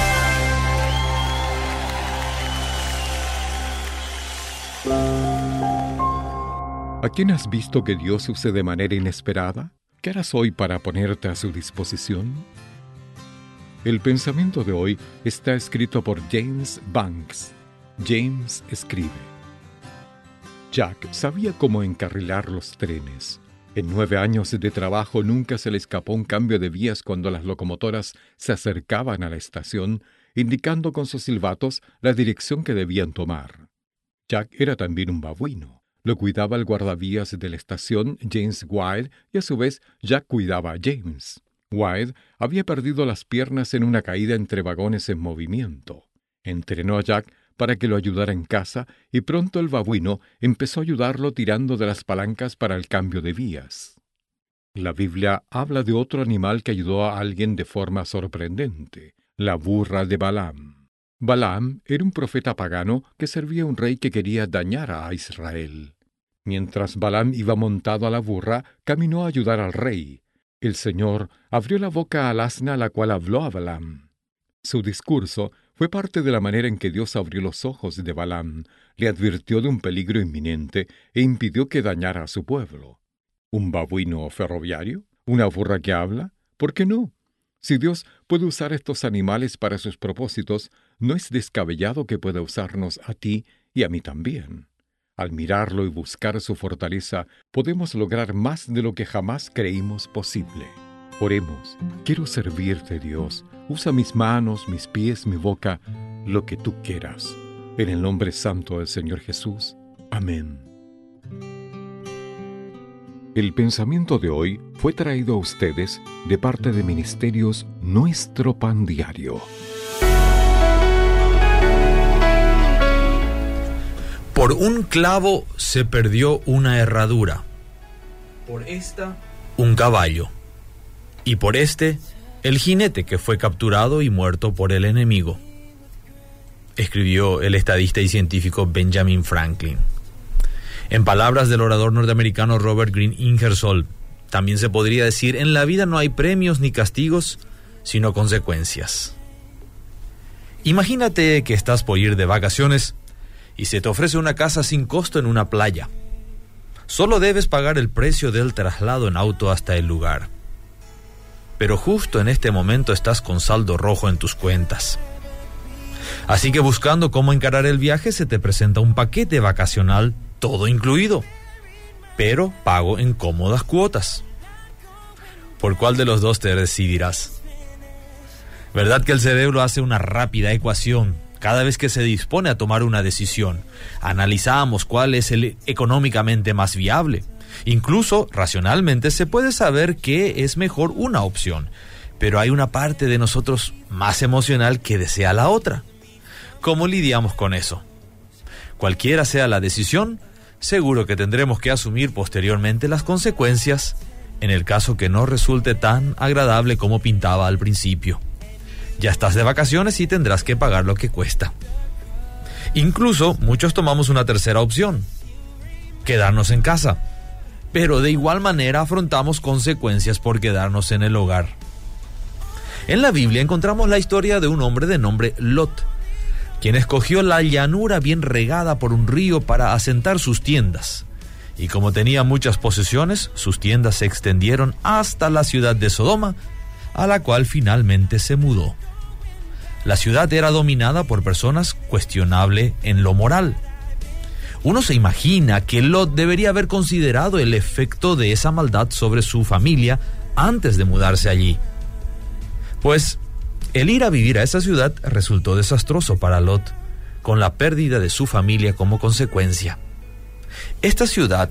¿A quién has visto que Dios use de manera inesperada? ¿Qué harás hoy para ponerte a su disposición? El pensamiento de hoy está escrito por James Banks. James escribe. Jack sabía cómo encarrilar los trenes. En nueve años de trabajo nunca se le escapó un cambio de vías cuando las locomotoras se acercaban a la estación, indicando con sus silbatos la dirección que debían tomar. Jack era también un babuino. Lo cuidaba el guardavías de la estación, James Wilde, y a su vez Jack cuidaba a James. Wilde había perdido las piernas en una caída entre vagones en movimiento. Entrenó a Jack para que lo ayudara en casa y pronto el babuino empezó a ayudarlo tirando de las palancas para el cambio de vías. La Biblia habla de otro animal que ayudó a alguien de forma sorprendente, la burra de Balaam. Balaam era un profeta pagano que servía a un rey que quería dañar a Israel. Mientras Balaam iba montado a la burra, caminó a ayudar al rey. El Señor abrió la boca al asna la cual habló a Balaam. Su discurso fue parte de la manera en que Dios abrió los ojos de Balaam, le advirtió de un peligro inminente e impidió que dañara a su pueblo. ¿Un babuino ferroviario? ¿Una burra que habla? ¿Por qué no? Si Dios puede usar estos animales para sus propósitos, no es descabellado que pueda usarnos a ti y a mí también. Al mirarlo y buscar su fortaleza, podemos lograr más de lo que jamás creímos posible. Oremos, quiero servirte Dios. Usa mis manos, mis pies, mi boca, lo que tú quieras. En el nombre santo del Señor Jesús. Amén. El pensamiento de hoy fue traído a ustedes de parte de Ministerios Nuestro Pan Diario. Por un clavo se perdió una herradura. Por esta, un caballo. Y por este, el jinete que fue capturado y muerto por el enemigo. Escribió el estadista y científico Benjamin Franklin. En palabras del orador norteamericano Robert Green Ingersoll, también se podría decir, en la vida no hay premios ni castigos, sino consecuencias. Imagínate que estás por ir de vacaciones y se te ofrece una casa sin costo en una playa. Solo debes pagar el precio del traslado en auto hasta el lugar. Pero justo en este momento estás con saldo rojo en tus cuentas. Así que buscando cómo encarar el viaje se te presenta un paquete vacacional todo incluido, pero pago en cómodas cuotas. ¿Por cuál de los dos te decidirás? ¿Verdad que el cerebro hace una rápida ecuación cada vez que se dispone a tomar una decisión? Analizamos cuál es el económicamente más viable. Incluso racionalmente se puede saber qué es mejor una opción, pero hay una parte de nosotros más emocional que desea la otra. ¿Cómo lidiamos con eso? Cualquiera sea la decisión, seguro que tendremos que asumir posteriormente las consecuencias en el caso que no resulte tan agradable como pintaba al principio. Ya estás de vacaciones y tendrás que pagar lo que cuesta. Incluso muchos tomamos una tercera opción, quedarnos en casa, pero de igual manera afrontamos consecuencias por quedarnos en el hogar. En la Biblia encontramos la historia de un hombre de nombre Lot, quien escogió la llanura bien regada por un río para asentar sus tiendas. Y como tenía muchas posesiones, sus tiendas se extendieron hasta la ciudad de Sodoma, a la cual finalmente se mudó. La ciudad era dominada por personas cuestionable en lo moral. Uno se imagina que Lot debería haber considerado el efecto de esa maldad sobre su familia antes de mudarse allí. Pues el ir a vivir a esa ciudad resultó desastroso para Lot, con la pérdida de su familia como consecuencia. Esta ciudad,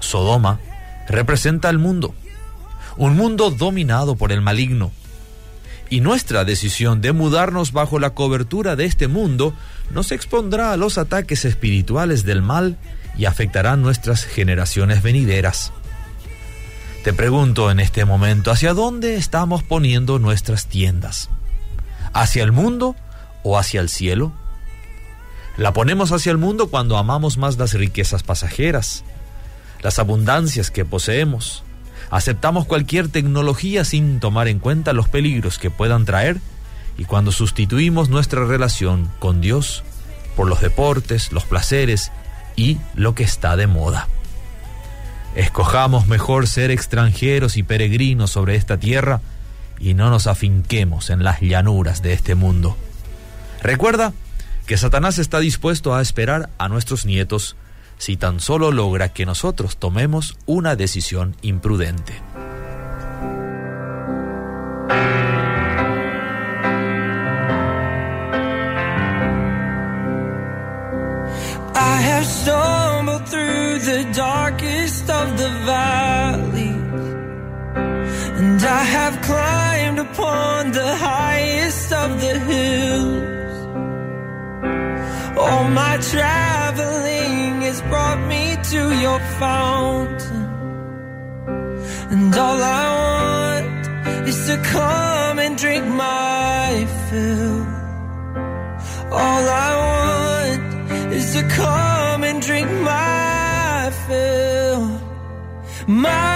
Sodoma, representa el mundo, un mundo dominado por el maligno. Y nuestra decisión de mudarnos bajo la cobertura de este mundo nos expondrá a los ataques espirituales del mal y afectará nuestras generaciones venideras. Te pregunto en este momento, ¿hacia dónde estamos poniendo nuestras tiendas? ¿Hacia el mundo o hacia el cielo? La ponemos hacia el mundo cuando amamos más las riquezas pasajeras, las abundancias que poseemos. Aceptamos cualquier tecnología sin tomar en cuenta los peligros que puedan traer y cuando sustituimos nuestra relación con Dios por los deportes, los placeres y lo que está de moda. Escojamos mejor ser extranjeros y peregrinos sobre esta tierra y no nos afinquemos en las llanuras de este mundo. Recuerda que Satanás está dispuesto a esperar a nuestros nietos si tan solo logra que nosotros tomemos una decisión imprudente. I have stumbled through the darkest of the And I have climbed upon the highest of the hills. All my traveling has brought me to your fountain. And all I want is to come and drink my fill. All I want is to come and drink my fill. My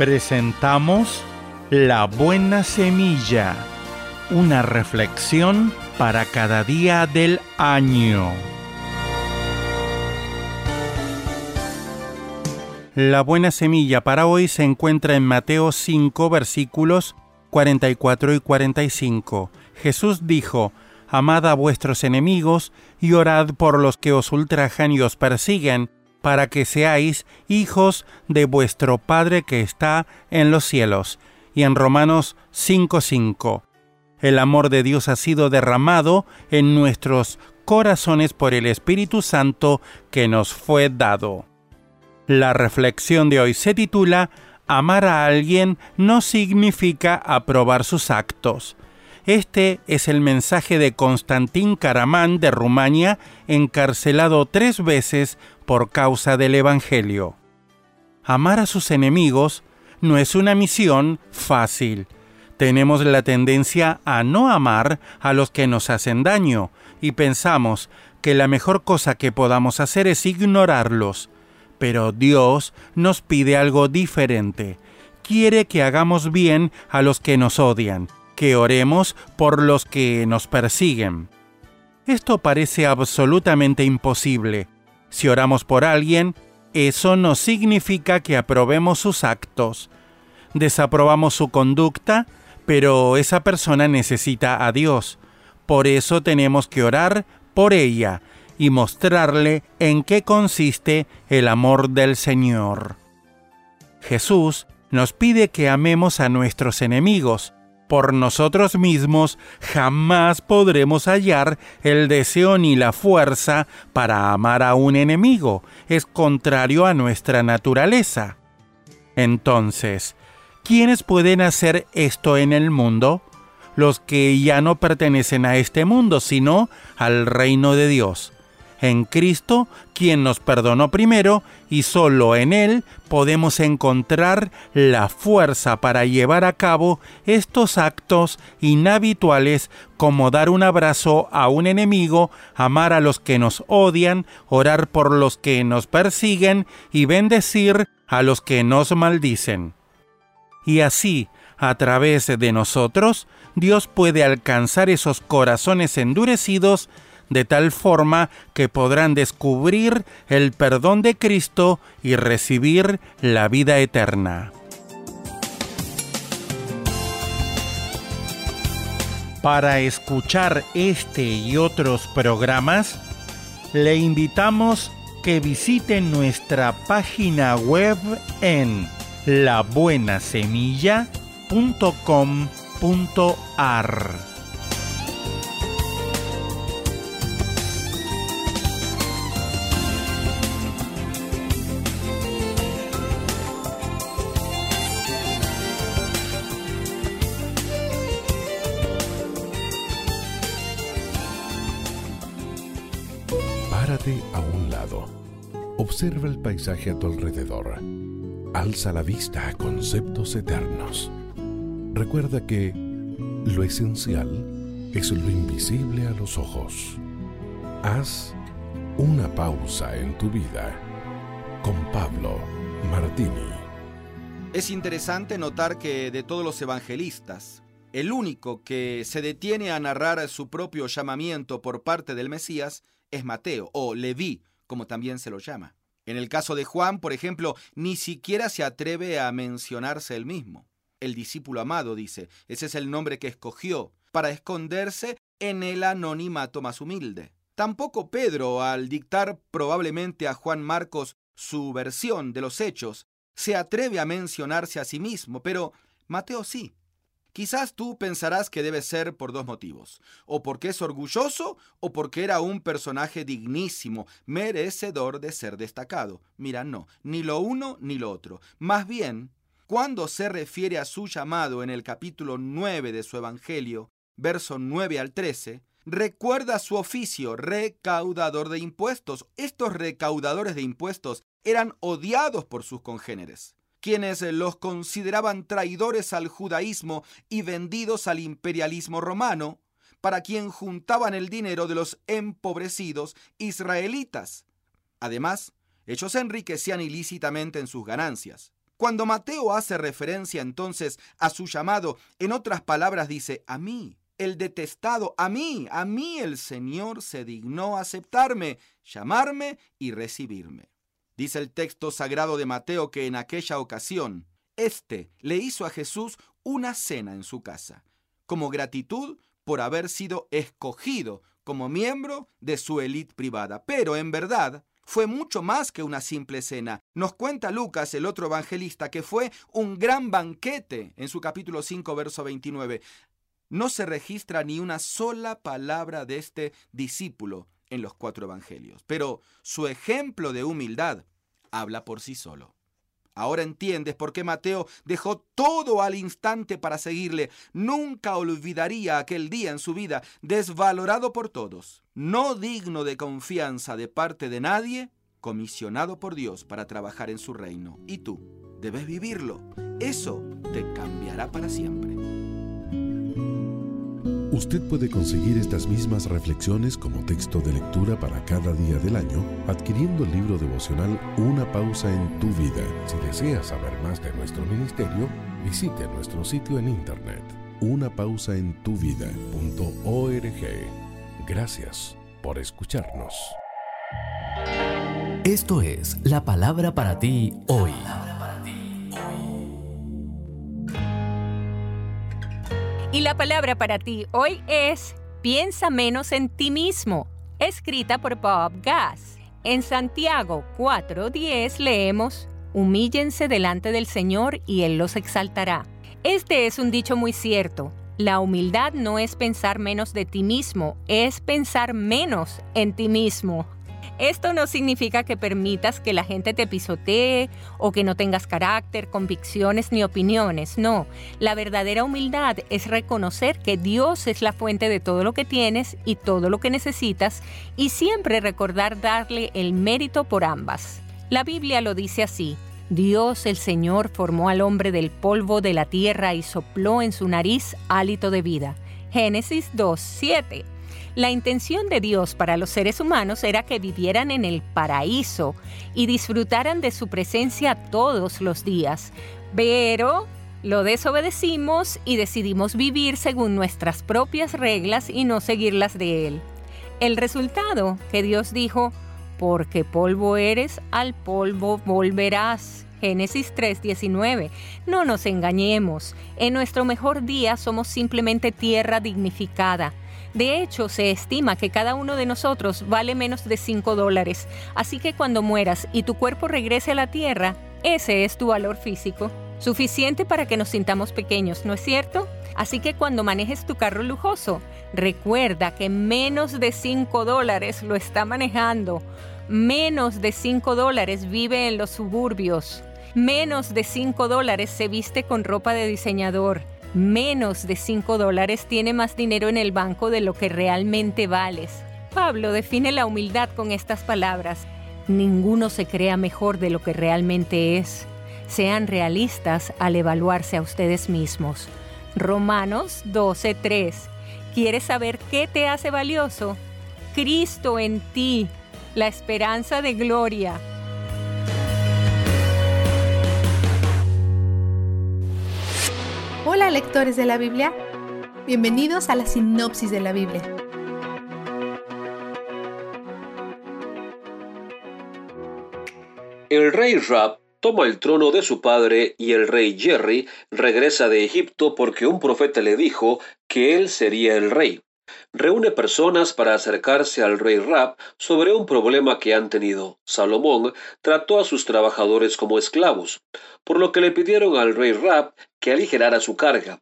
Presentamos La Buena Semilla, una reflexión para cada día del año. La buena semilla para hoy se encuentra en Mateo 5 versículos 44 y 45. Jesús dijo, Amad a vuestros enemigos y orad por los que os ultrajan y os persiguen, para que seáis hijos de vuestro Padre que está en los cielos. Y en Romanos 5:5. El amor de Dios ha sido derramado en nuestros corazones por el Espíritu Santo que nos fue dado. La reflexión de hoy se titula Amar a alguien no significa aprobar sus actos. Este es el mensaje de Constantín Caramán de Rumania, encarcelado tres veces por causa del Evangelio. Amar a sus enemigos no es una misión fácil. Tenemos la tendencia a no amar a los que nos hacen daño y pensamos que la mejor cosa que podamos hacer es ignorarlos. Pero Dios nos pide algo diferente. Quiere que hagamos bien a los que nos odian, que oremos por los que nos persiguen. Esto parece absolutamente imposible. Si oramos por alguien, eso no significa que aprobemos sus actos. Desaprobamos su conducta, pero esa persona necesita a Dios. Por eso tenemos que orar por ella y mostrarle en qué consiste el amor del Señor. Jesús nos pide que amemos a nuestros enemigos. Por nosotros mismos jamás podremos hallar el deseo ni la fuerza para amar a un enemigo. Es contrario a nuestra naturaleza. Entonces, ¿quiénes pueden hacer esto en el mundo? Los que ya no pertenecen a este mundo, sino al reino de Dios en Cristo, quien nos perdonó primero, y solo en Él podemos encontrar la fuerza para llevar a cabo estos actos inhabituales como dar un abrazo a un enemigo, amar a los que nos odian, orar por los que nos persiguen y bendecir a los que nos maldicen. Y así, a través de nosotros, Dios puede alcanzar esos corazones endurecidos de tal forma que podrán descubrir el perdón de Cristo y recibir la vida eterna. Para escuchar este y otros programas, le invitamos que visite nuestra página web en labuenasemilla.com.ar. a un lado. Observa el paisaje a tu alrededor. Alza la vista a conceptos eternos. Recuerda que lo esencial es lo invisible a los ojos. Haz una pausa en tu vida con Pablo Martini. Es interesante notar que de todos los evangelistas, el único que se detiene a narrar su propio llamamiento por parte del Mesías es Mateo, o Leví, como también se lo llama. En el caso de Juan, por ejemplo, ni siquiera se atreve a mencionarse él mismo. El discípulo amado, dice, ese es el nombre que escogió para esconderse en el anonimato más humilde. Tampoco Pedro, al dictar probablemente a Juan Marcos su versión de los hechos, se atreve a mencionarse a sí mismo, pero Mateo sí. Quizás tú pensarás que debe ser por dos motivos, o porque es orgulloso o porque era un personaje dignísimo, merecedor de ser destacado. Mira, no, ni lo uno ni lo otro. Más bien, cuando se refiere a su llamado en el capítulo 9 de su Evangelio, verso 9 al 13, recuerda su oficio, recaudador de impuestos. Estos recaudadores de impuestos eran odiados por sus congéneres quienes los consideraban traidores al judaísmo y vendidos al imperialismo romano, para quien juntaban el dinero de los empobrecidos israelitas. Además, ellos se enriquecían ilícitamente en sus ganancias. Cuando Mateo hace referencia entonces a su llamado, en otras palabras dice, a mí, el detestado, a mí, a mí el Señor se dignó aceptarme, llamarme y recibirme. Dice el texto sagrado de Mateo que en aquella ocasión, éste le hizo a Jesús una cena en su casa, como gratitud por haber sido escogido como miembro de su élite privada. Pero en verdad fue mucho más que una simple cena. Nos cuenta Lucas, el otro evangelista, que fue un gran banquete en su capítulo 5, verso 29. no se registra ni una sola palabra de este discípulo en los cuatro evangelios, pero su ejemplo de humildad habla por sí solo. Ahora entiendes por qué Mateo dejó todo al instante para seguirle. Nunca olvidaría aquel día en su vida, desvalorado por todos, no digno de confianza de parte de nadie, comisionado por Dios para trabajar en su reino. Y tú debes vivirlo. Eso te cambiará para siempre. Usted puede conseguir estas mismas reflexiones como texto de lectura para cada día del año adquiriendo el libro devocional Una pausa en tu vida. Si desea saber más de nuestro ministerio, visite nuestro sitio en internet unapausaentuvida.org. Gracias por escucharnos. Esto es la palabra para ti hoy. Y la palabra para ti hoy es Piensa menos en ti mismo, escrita por Bob Gass. En Santiago 4:10 leemos, Humíllense delante del Señor y Él los exaltará. Este es un dicho muy cierto. La humildad no es pensar menos de ti mismo, es pensar menos en ti mismo. Esto no significa que permitas que la gente te pisotee o que no tengas carácter, convicciones ni opiniones. No, la verdadera humildad es reconocer que Dios es la fuente de todo lo que tienes y todo lo que necesitas y siempre recordar darle el mérito por ambas. La Biblia lo dice así. Dios el Señor formó al hombre del polvo de la tierra y sopló en su nariz hálito de vida. Génesis 2.7. La intención de Dios para los seres humanos era que vivieran en el paraíso y disfrutaran de su presencia todos los días. Pero lo desobedecimos y decidimos vivir según nuestras propias reglas y no seguir las de Él. El resultado, que Dios dijo, porque polvo eres, al polvo volverás. Génesis 3:19. No nos engañemos, en nuestro mejor día somos simplemente tierra dignificada de hecho, se estima que cada uno de nosotros vale menos de 5 dólares, así que cuando mueras y tu cuerpo regrese a la tierra, ese es tu valor físico. Suficiente para que nos sintamos pequeños, ¿no es cierto? Así que cuando manejes tu carro lujoso, recuerda que menos de 5 dólares lo está manejando. Menos de 5 dólares vive en los suburbios. Menos de 5 dólares se viste con ropa de diseñador menos de 5 dólares tiene más dinero en el banco de lo que realmente vales. Pablo define la humildad con estas palabras. Ninguno se crea mejor de lo que realmente es. Sean realistas al evaluarse a ustedes mismos. Romanos 12:3. ¿Quieres saber qué te hace valioso? Cristo en ti, la esperanza de gloria. Hola lectores de la Biblia, bienvenidos a la sinopsis de la Biblia. El rey Rab toma el trono de su padre y el rey Jerry regresa de Egipto porque un profeta le dijo que él sería el rey reúne personas para acercarse al rey Rab sobre un problema que han tenido. Salomón trató a sus trabajadores como esclavos, por lo que le pidieron al rey Rab que aligerara su carga.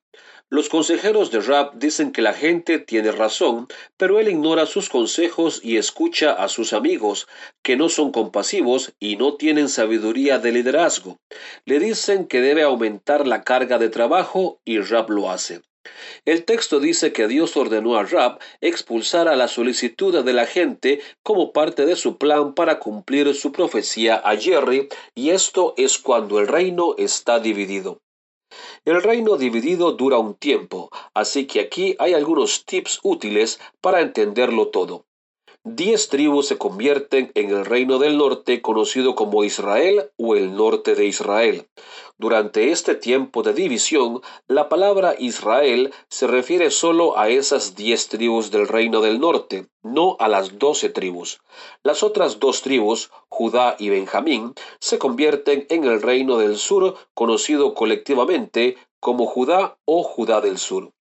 Los consejeros de Rab dicen que la gente tiene razón, pero él ignora sus consejos y escucha a sus amigos, que no son compasivos y no tienen sabiduría de liderazgo. Le dicen que debe aumentar la carga de trabajo y Rab lo hace. El texto dice que Dios ordenó a Rab expulsar a la solicitud de la gente como parte de su plan para cumplir su profecía a Jerry, y esto es cuando el reino está dividido. El reino dividido dura un tiempo, así que aquí hay algunos tips útiles para entenderlo todo. Diez tribus se convierten en el reino del norte conocido como Israel o el norte de Israel. Durante este tiempo de división, la palabra Israel se refiere solo a esas diez tribus del reino del norte, no a las doce tribus. Las otras dos tribus, Judá y Benjamín, se convierten en el reino del sur conocido colectivamente como Judá o Judá del sur.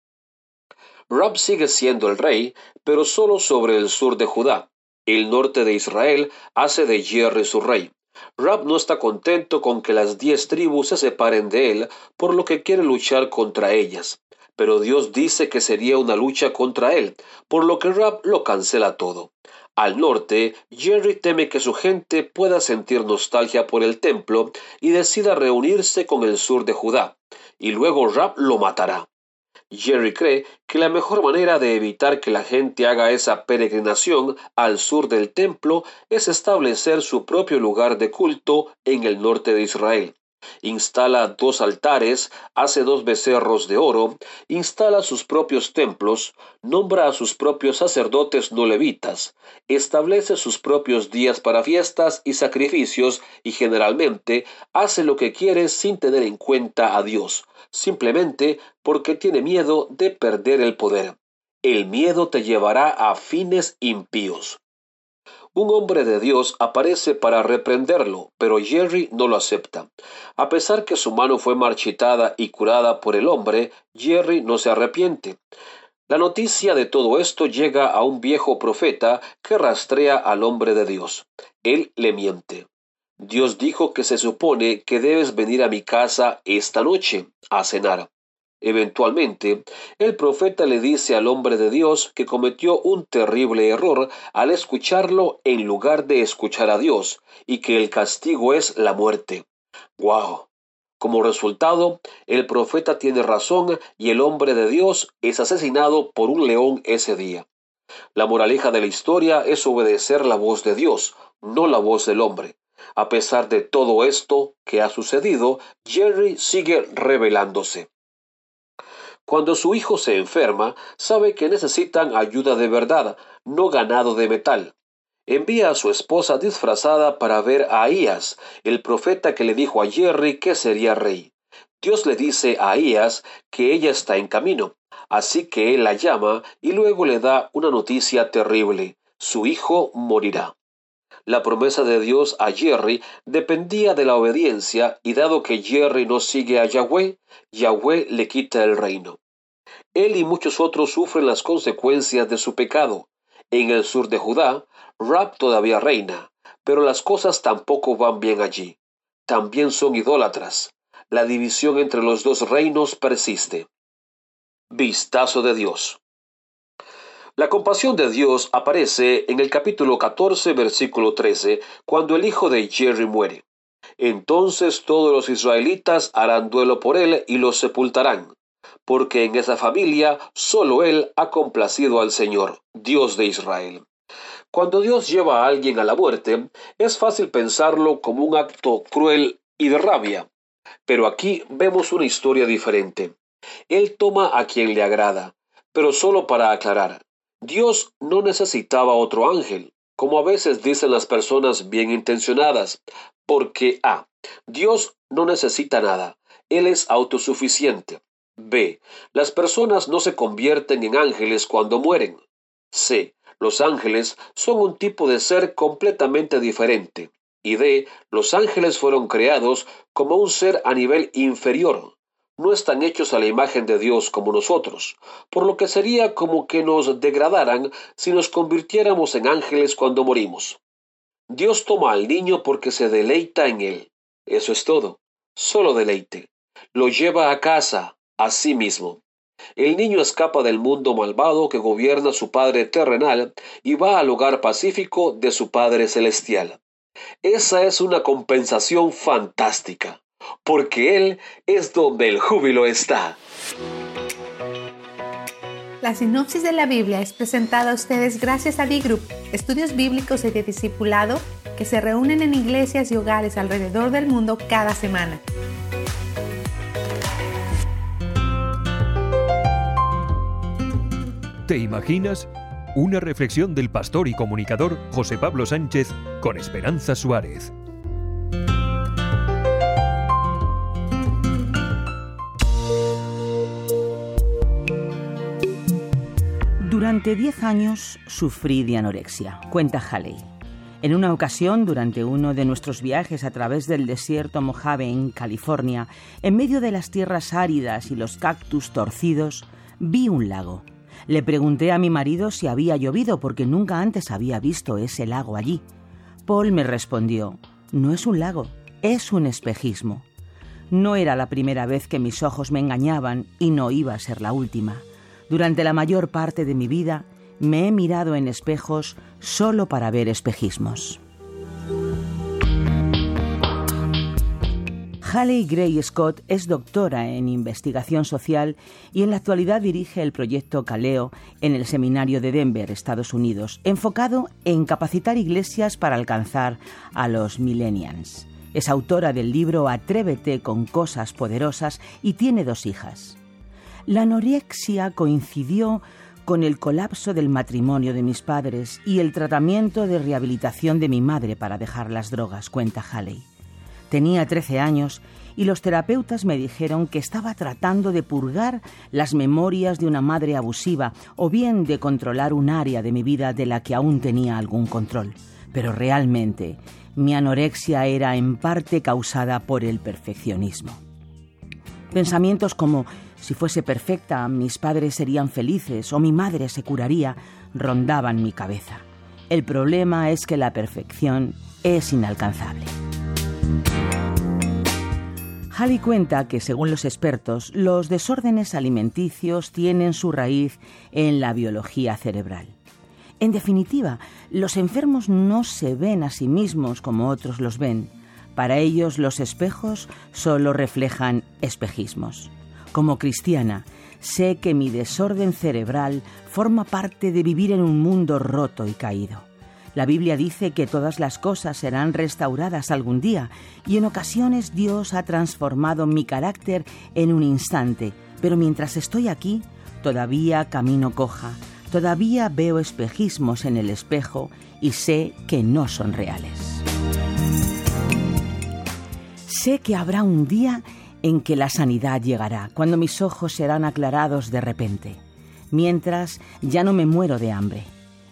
Rab sigue siendo el rey, pero solo sobre el sur de Judá. El norte de Israel hace de Jerry su rey. Rab no está contento con que las diez tribus se separen de él, por lo que quiere luchar contra ellas. pero Dios dice que sería una lucha contra él, por lo que Rab lo cancela todo. Al norte, Jerry teme que su gente pueda sentir nostalgia por el templo y decida reunirse con el sur de Judá, y luego Rab lo matará. Jerry cree que la mejor manera de evitar que la gente haga esa peregrinación al sur del templo es establecer su propio lugar de culto en el norte de Israel instala dos altares, hace dos becerros de oro, instala sus propios templos, nombra a sus propios sacerdotes no levitas, establece sus propios días para fiestas y sacrificios y generalmente hace lo que quiere sin tener en cuenta a Dios, simplemente porque tiene miedo de perder el poder. El miedo te llevará a fines impíos. Un hombre de Dios aparece para reprenderlo, pero Jerry no lo acepta. A pesar que su mano fue marchitada y curada por el hombre, Jerry no se arrepiente. La noticia de todo esto llega a un viejo profeta que rastrea al hombre de Dios. Él le miente. Dios dijo que se supone que debes venir a mi casa esta noche a cenar. Eventualmente, el profeta le dice al hombre de Dios que cometió un terrible error al escucharlo en lugar de escuchar a Dios, y que el castigo es la muerte. ¡Wow! Como resultado, el profeta tiene razón y el hombre de Dios es asesinado por un león ese día. La moraleja de la historia es obedecer la voz de Dios, no la voz del hombre. A pesar de todo esto que ha sucedido, Jerry sigue rebelándose. Cuando su hijo se enferma, sabe que necesitan ayuda de verdad, no ganado de metal. Envía a su esposa disfrazada para ver a Ahías, el profeta que le dijo a Jerry que sería rey. Dios le dice a Ahías que ella está en camino, así que él la llama y luego le da una noticia terrible. Su hijo morirá. La promesa de Dios a Jerry dependía de la obediencia y dado que Jerry no sigue a Yahweh, Yahweh le quita el reino. Él y muchos otros sufren las consecuencias de su pecado. En el sur de Judá, Rab todavía reina, pero las cosas tampoco van bien allí. También son idólatras. La división entre los dos reinos persiste. Vistazo de Dios. La compasión de Dios aparece en el capítulo 14, versículo 13, cuando el hijo de Jerry muere. Entonces todos los israelitas harán duelo por él y lo sepultarán, porque en esa familia solo él ha complacido al Señor, Dios de Israel. Cuando Dios lleva a alguien a la muerte, es fácil pensarlo como un acto cruel y de rabia. Pero aquí vemos una historia diferente. Él toma a quien le agrada, pero solo para aclarar. Dios no necesitaba otro ángel, como a veces dicen las personas bien intencionadas, porque A. Dios no necesita nada, Él es autosuficiente. B. Las personas no se convierten en ángeles cuando mueren. C. Los ángeles son un tipo de ser completamente diferente. Y D. Los ángeles fueron creados como un ser a nivel inferior, no están hechos a la imagen de Dios como nosotros, por lo que sería como que nos degradaran si nos convirtiéramos en ángeles cuando morimos. Dios toma al niño porque se deleita en él. Eso es todo. Solo deleite. Lo lleva a casa, a sí mismo. El niño escapa del mundo malvado que gobierna su Padre terrenal y va al hogar pacífico de su Padre celestial. Esa es una compensación fantástica porque Él es donde el júbilo está. La sinopsis de la Biblia es presentada a ustedes gracias a D-Group, estudios bíblicos y de discipulado que se reúnen en iglesias y hogares alrededor del mundo cada semana. ¿Te imaginas? Una reflexión del pastor y comunicador José Pablo Sánchez con Esperanza Suárez. Durante 10 años sufrí de anorexia, cuenta Haley. En una ocasión, durante uno de nuestros viajes a través del desierto Mojave en California, en medio de las tierras áridas y los cactus torcidos, vi un lago. Le pregunté a mi marido si había llovido porque nunca antes había visto ese lago allí. Paul me respondió, no es un lago, es un espejismo. No era la primera vez que mis ojos me engañaban y no iba a ser la última. Durante la mayor parte de mi vida me he mirado en espejos solo para ver espejismos. Haley Gray Scott es doctora en investigación social y en la actualidad dirige el proyecto Caleo en el Seminario de Denver, Estados Unidos, enfocado en capacitar iglesias para alcanzar a los millennials. Es autora del libro Atrévete con cosas poderosas y tiene dos hijas. La anorexia coincidió con el colapso del matrimonio de mis padres y el tratamiento de rehabilitación de mi madre para dejar las drogas, cuenta Haley. Tenía 13 años y los terapeutas me dijeron que estaba tratando de purgar las memorias de una madre abusiva o bien de controlar un área de mi vida de la que aún tenía algún control. Pero realmente mi anorexia era en parte causada por el perfeccionismo. Pensamientos como si fuese perfecta, mis padres serían felices o mi madre se curaría rondaban mi cabeza. El problema es que la perfección es inalcanzable. Halley cuenta que, según los expertos, los desórdenes alimenticios tienen su raíz en la biología cerebral. En definitiva, los enfermos no se ven a sí mismos como otros los ven. Para ellos los espejos solo reflejan espejismos. Como cristiana, sé que mi desorden cerebral forma parte de vivir en un mundo roto y caído. La Biblia dice que todas las cosas serán restauradas algún día y en ocasiones Dios ha transformado mi carácter en un instante, pero mientras estoy aquí, todavía camino coja, todavía veo espejismos en el espejo y sé que no son reales. Sé que habrá un día en que la sanidad llegará, cuando mis ojos serán aclarados de repente. Mientras ya no me muero de hambre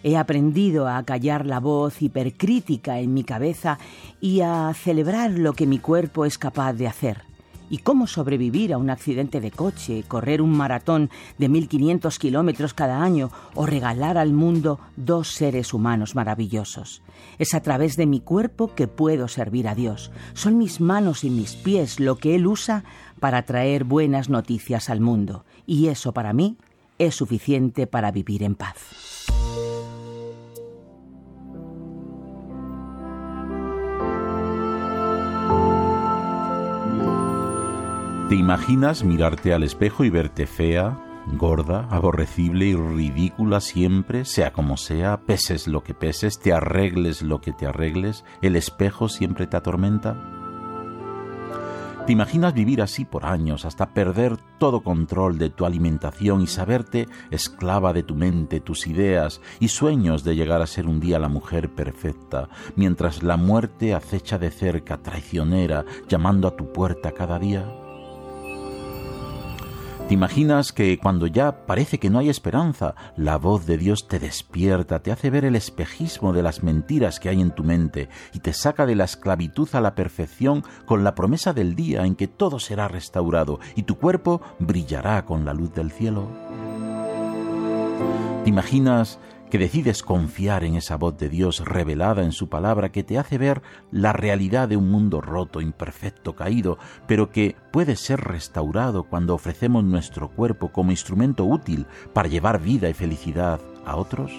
He aprendido a callar la voz hipercrítica en mi cabeza y a celebrar lo que mi cuerpo es capaz de hacer. Y cómo sobrevivir a un accidente de coche, correr un maratón de 1500 kilómetros cada año o regalar al mundo dos seres humanos maravillosos. Es a través de mi cuerpo que puedo servir a Dios. Son mis manos y mis pies lo que Él usa para traer buenas noticias al mundo. Y eso para mí es suficiente para vivir en paz. ¿Te imaginas mirarte al espejo y verte fea, gorda, aborrecible y ridícula siempre, sea como sea, peses lo que peses, te arregles lo que te arregles, el espejo siempre te atormenta? ¿Te imaginas vivir así por años hasta perder todo control de tu alimentación y saberte esclava de tu mente, tus ideas y sueños de llegar a ser un día la mujer perfecta, mientras la muerte acecha de cerca, traicionera, llamando a tu puerta cada día? ¿Te imaginas que cuando ya parece que no hay esperanza, la voz de Dios te despierta, te hace ver el espejismo de las mentiras que hay en tu mente y te saca de la esclavitud a la perfección con la promesa del día en que todo será restaurado y tu cuerpo brillará con la luz del cielo? ¿Te imaginas que decides confiar en esa voz de Dios revelada en su palabra que te hace ver la realidad de un mundo roto, imperfecto, caído, pero que puede ser restaurado cuando ofrecemos nuestro cuerpo como instrumento útil para llevar vida y felicidad a otros?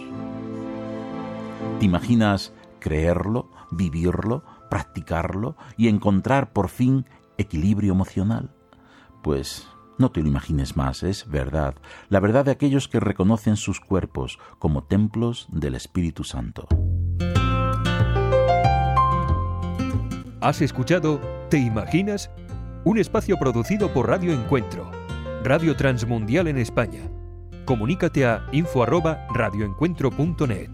¿Te imaginas creerlo, vivirlo, practicarlo y encontrar por fin equilibrio emocional? Pues no te lo imagines más, es verdad, la verdad de aquellos que reconocen sus cuerpos como templos del Espíritu Santo. ¿Has escuchado ¿Te imaginas? Un espacio producido por Radio Encuentro, Radio Transmundial en España. Comunícate a info@radioencuentro.net.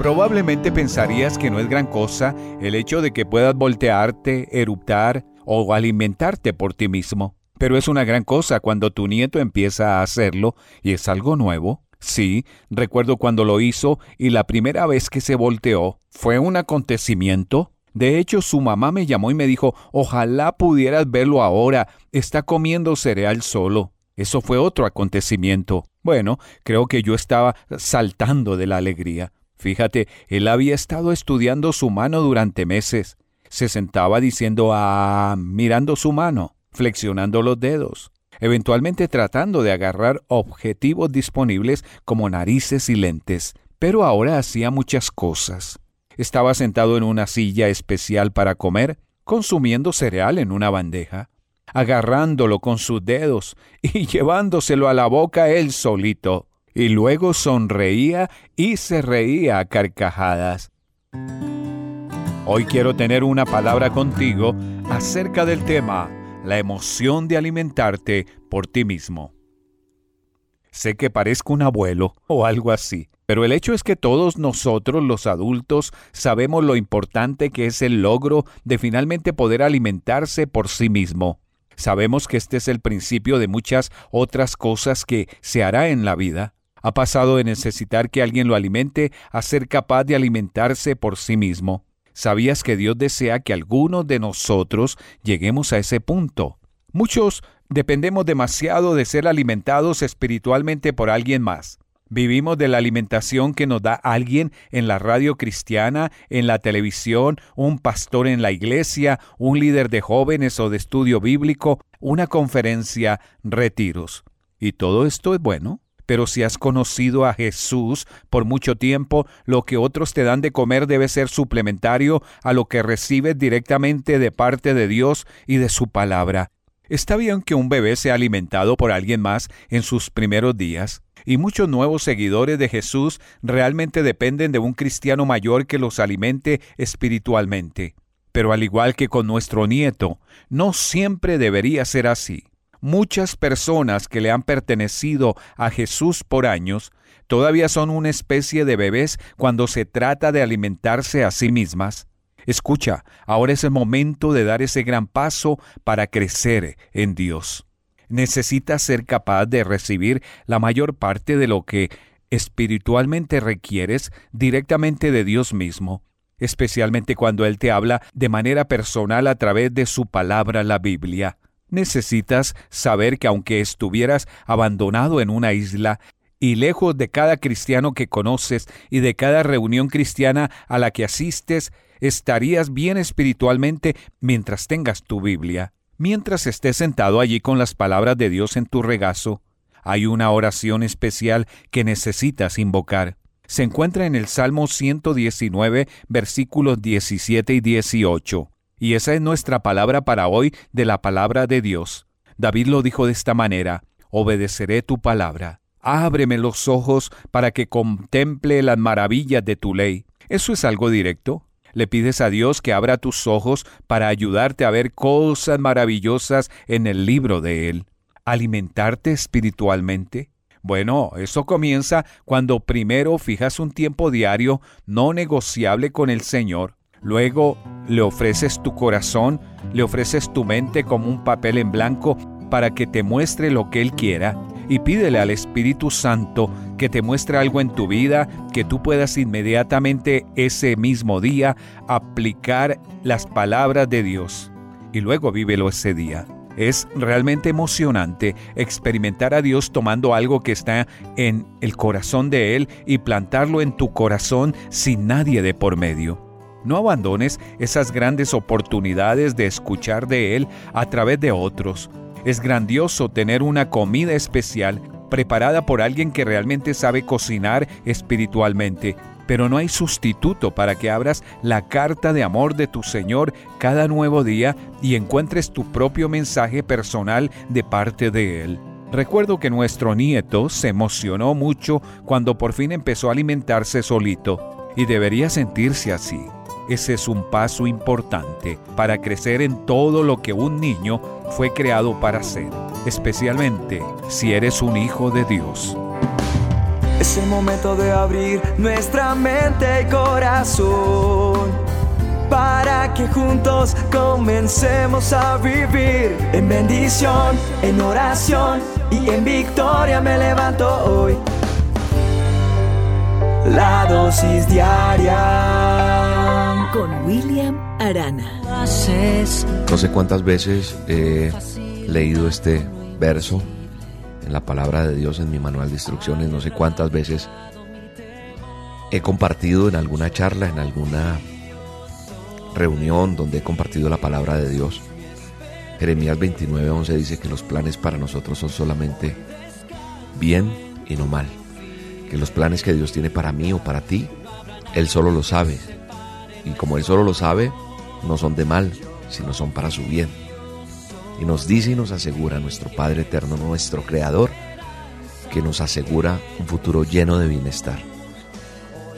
Probablemente pensarías que no es gran cosa el hecho de que puedas voltearte, eruptar o alimentarte por ti mismo. Pero es una gran cosa cuando tu nieto empieza a hacerlo y es algo nuevo. Sí, recuerdo cuando lo hizo y la primera vez que se volteó fue un acontecimiento. De hecho, su mamá me llamó y me dijo, ojalá pudieras verlo ahora, está comiendo cereal solo. Eso fue otro acontecimiento. Bueno, creo que yo estaba saltando de la alegría. Fíjate, él había estado estudiando su mano durante meses. Se sentaba diciendo ah, mirando su mano, flexionando los dedos, eventualmente tratando de agarrar objetivos disponibles como narices y lentes. Pero ahora hacía muchas cosas. Estaba sentado en una silla especial para comer, consumiendo cereal en una bandeja, agarrándolo con sus dedos y llevándoselo a la boca él solito y luego sonreía y se reía a carcajadas. Hoy quiero tener una palabra contigo acerca del tema, la emoción de alimentarte por ti mismo. Sé que parezco un abuelo o algo así, pero el hecho es que todos nosotros los adultos sabemos lo importante que es el logro de finalmente poder alimentarse por sí mismo. Sabemos que este es el principio de muchas otras cosas que se hará en la vida. Ha pasado de necesitar que alguien lo alimente a ser capaz de alimentarse por sí mismo. ¿Sabías que Dios desea que algunos de nosotros lleguemos a ese punto? Muchos dependemos demasiado de ser alimentados espiritualmente por alguien más. Vivimos de la alimentación que nos da alguien en la radio cristiana, en la televisión, un pastor en la iglesia, un líder de jóvenes o de estudio bíblico, una conferencia, retiros. ¿Y todo esto es bueno? Pero si has conocido a Jesús por mucho tiempo, lo que otros te dan de comer debe ser suplementario a lo que recibes directamente de parte de Dios y de su palabra. Está bien que un bebé sea alimentado por alguien más en sus primeros días, y muchos nuevos seguidores de Jesús realmente dependen de un cristiano mayor que los alimente espiritualmente. Pero al igual que con nuestro nieto, no siempre debería ser así. Muchas personas que le han pertenecido a Jesús por años todavía son una especie de bebés cuando se trata de alimentarse a sí mismas. Escucha, ahora es el momento de dar ese gran paso para crecer en Dios. Necesitas ser capaz de recibir la mayor parte de lo que espiritualmente requieres directamente de Dios mismo, especialmente cuando Él te habla de manera personal a través de su palabra, la Biblia. Necesitas saber que aunque estuvieras abandonado en una isla, y lejos de cada cristiano que conoces y de cada reunión cristiana a la que asistes, estarías bien espiritualmente mientras tengas tu Biblia. Mientras estés sentado allí con las palabras de Dios en tu regazo, hay una oración especial que necesitas invocar. Se encuentra en el Salmo 119, versículos 17 y 18. Y esa es nuestra palabra para hoy de la palabra de Dios. David lo dijo de esta manera, obedeceré tu palabra. Ábreme los ojos para que contemple las maravillas de tu ley. ¿Eso es algo directo? Le pides a Dios que abra tus ojos para ayudarte a ver cosas maravillosas en el libro de Él. ¿Alimentarte espiritualmente? Bueno, eso comienza cuando primero fijas un tiempo diario no negociable con el Señor Luego le ofreces tu corazón, le ofreces tu mente como un papel en blanco para que te muestre lo que Él quiera y pídele al Espíritu Santo que te muestre algo en tu vida, que tú puedas inmediatamente ese mismo día aplicar las palabras de Dios. Y luego vívelo ese día. Es realmente emocionante experimentar a Dios tomando algo que está en el corazón de Él y plantarlo en tu corazón sin nadie de por medio. No abandones esas grandes oportunidades de escuchar de Él a través de otros. Es grandioso tener una comida especial preparada por alguien que realmente sabe cocinar espiritualmente, pero no hay sustituto para que abras la carta de amor de tu Señor cada nuevo día y encuentres tu propio mensaje personal de parte de Él. Recuerdo que nuestro nieto se emocionó mucho cuando por fin empezó a alimentarse solito, y debería sentirse así. Ese es un paso importante para crecer en todo lo que un niño fue creado para ser, especialmente si eres un hijo de Dios. Es el momento de abrir nuestra mente y corazón para que juntos comencemos a vivir en bendición, en oración y en victoria me levanto hoy. La dosis diaria Arana. No sé cuántas veces he leído este verso en la palabra de Dios en mi manual de instrucciones, no sé cuántas veces he compartido en alguna charla, en alguna reunión donde he compartido la palabra de Dios. Jeremías 29:11 dice que los planes para nosotros son solamente bien y no mal. Que los planes que Dios tiene para mí o para ti, Él solo lo sabe. Y como Él solo lo sabe, no son de mal, sino son para su bien. Y nos dice y nos asegura nuestro Padre Eterno, nuestro Creador, que nos asegura un futuro lleno de bienestar.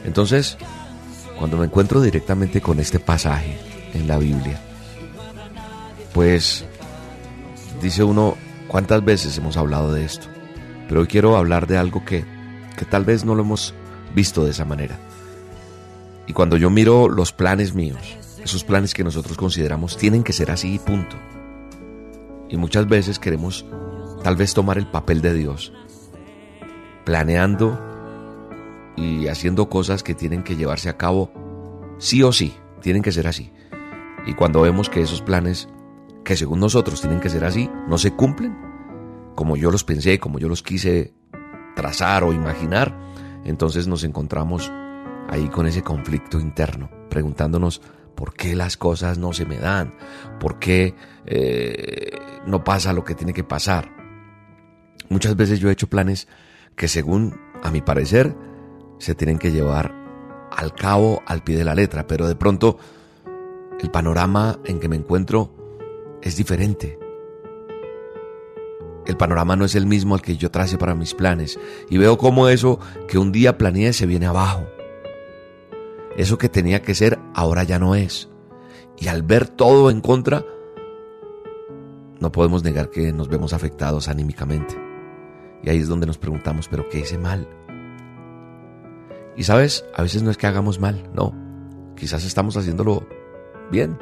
Entonces, cuando me encuentro directamente con este pasaje en la Biblia, pues dice uno, ¿cuántas veces hemos hablado de esto? Pero hoy quiero hablar de algo que, que tal vez no lo hemos visto de esa manera. Y cuando yo miro los planes míos, esos planes que nosotros consideramos tienen que ser así y punto. Y muchas veces queremos tal vez tomar el papel de Dios, planeando y haciendo cosas que tienen que llevarse a cabo sí o sí, tienen que ser así. Y cuando vemos que esos planes, que según nosotros tienen que ser así, no se cumplen, como yo los pensé, como yo los quise trazar o imaginar, entonces nos encontramos ahí con ese conflicto interno, preguntándonos por qué las cosas no se me dan, por qué eh, no pasa lo que tiene que pasar. Muchas veces yo he hecho planes que según a mi parecer se tienen que llevar al cabo al pie de la letra, pero de pronto el panorama en que me encuentro es diferente. El panorama no es el mismo al que yo trace para mis planes y veo cómo eso que un día planeé se viene abajo. Eso que tenía que ser ahora ya no es. Y al ver todo en contra, no podemos negar que nos vemos afectados anímicamente. Y ahí es donde nos preguntamos, ¿pero qué hice mal? Y sabes, a veces no es que hagamos mal, no. Quizás estamos haciéndolo bien.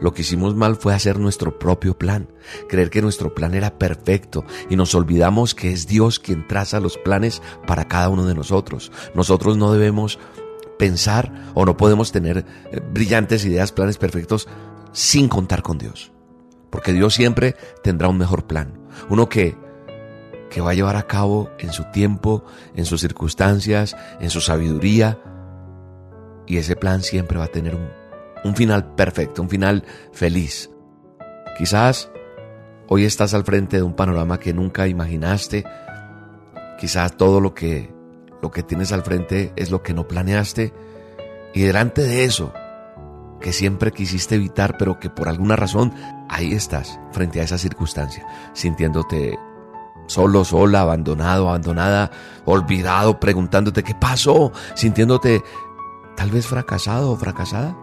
Lo que hicimos mal fue hacer nuestro propio plan, creer que nuestro plan era perfecto y nos olvidamos que es Dios quien traza los planes para cada uno de nosotros. Nosotros no debemos pensar o no podemos tener eh, brillantes ideas, planes perfectos sin contar con Dios. Porque Dios siempre tendrá un mejor plan. Uno que que va a llevar a cabo en su tiempo, en sus circunstancias, en su sabiduría. Y ese plan siempre va a tener un, final perfecto, un final feliz. Quizás hoy estás al frente de un panorama que nunca imaginaste. Quizás todo lo que, lo que tienes al frente es lo que no planeaste. Y delante de eso, que siempre quisiste evitar, pero que por alguna razón ahí estás, frente a esa circunstancia, sintiéndote solo, sola, abandonado, abandonada, olvidado, preguntándote qué pasó, sintiéndote tal vez fracasado o fracasada.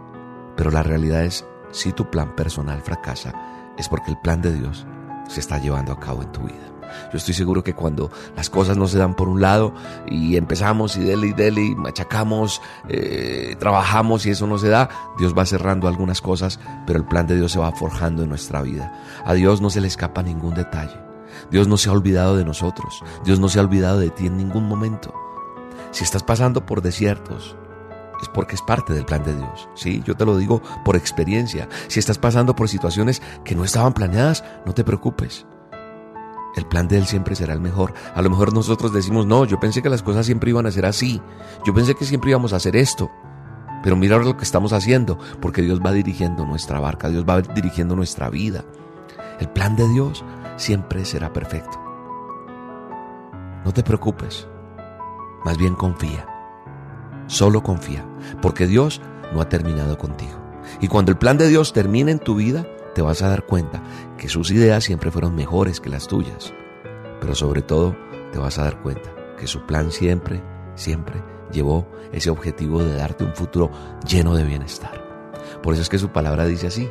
Pero la realidad es, si tu plan personal fracasa, es porque el plan de Dios se está llevando a cabo en tu vida. Yo estoy seguro que cuando las cosas no se dan por un lado y empezamos y dele y dele y machacamos, eh, trabajamos y eso no se da, Dios va cerrando algunas cosas, pero el plan de Dios se va forjando en nuestra vida. A Dios no se le escapa ningún detalle. Dios no se ha olvidado de nosotros. Dios no se ha olvidado de ti en ningún momento. Si estás pasando por desiertos, es porque es parte del plan de Dios. Sí, yo te lo digo por experiencia. Si estás pasando por situaciones que no estaban planeadas, no te preocupes. El plan de Él siempre será el mejor. A lo mejor nosotros decimos, no, yo pensé que las cosas siempre iban a ser así. Yo pensé que siempre íbamos a hacer esto. Pero mira ahora lo que estamos haciendo, porque Dios va dirigiendo nuestra barca, Dios va dirigiendo nuestra vida. El plan de Dios siempre será perfecto. No te preocupes, más bien confía. Solo confía, porque Dios no ha terminado contigo. Y cuando el plan de Dios termine en tu vida, te vas a dar cuenta que sus ideas siempre fueron mejores que las tuyas. Pero sobre todo, te vas a dar cuenta que su plan siempre, siempre llevó ese objetivo de darte un futuro lleno de bienestar. Por eso es que su palabra dice así,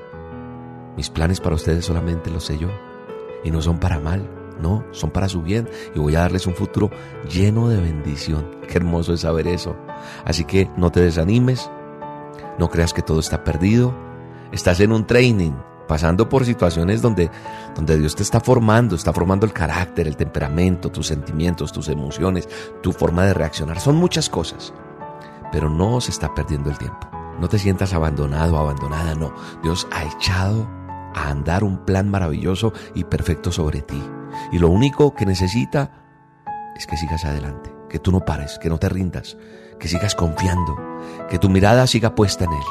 mis planes para ustedes solamente los sé yo y no son para mal, no, son para su bien y voy a darles un futuro lleno de bendición. Qué hermoso es saber eso. Así que no te desanimes, no creas que todo está perdido. Estás en un training, pasando por situaciones donde, donde Dios te está formando, está formando el carácter, el temperamento, tus sentimientos, tus emociones, tu forma de reaccionar. Son muchas cosas, pero no se está perdiendo el tiempo. No te sientas abandonado, abandonada, no. Dios ha echado a andar un plan maravilloso y perfecto sobre ti. Y lo único que necesita es que sigas adelante, que tú no pares, que no te rindas, que sigas confiando, que tu mirada siga puesta en Él,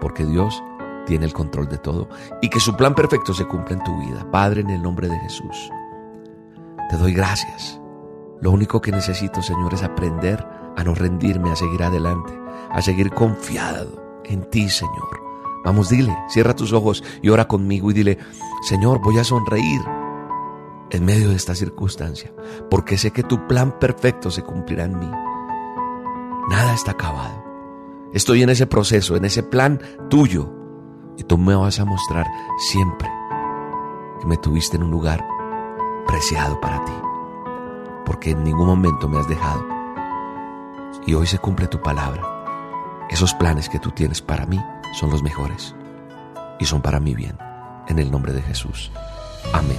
porque Dios tiene el control de todo y que su plan perfecto se cumpla en tu vida. Padre, en el nombre de Jesús, te doy gracias. Lo único que necesito, Señor, es aprender a no rendirme, a seguir adelante, a seguir confiado en ti, Señor. Vamos, dile, cierra tus ojos y ora conmigo y dile, Señor, voy a sonreír en medio de esta circunstancia, porque sé que tu plan perfecto se cumplirá en mí. Nada está acabado. Estoy en ese proceso, en ese plan tuyo, y tú me vas a mostrar siempre que me tuviste en un lugar preciado para ti, porque en ningún momento me has dejado. Y hoy se cumple tu palabra. Esos planes que tú tienes para mí son los mejores y son para mi bien. En el nombre de Jesús. Amén.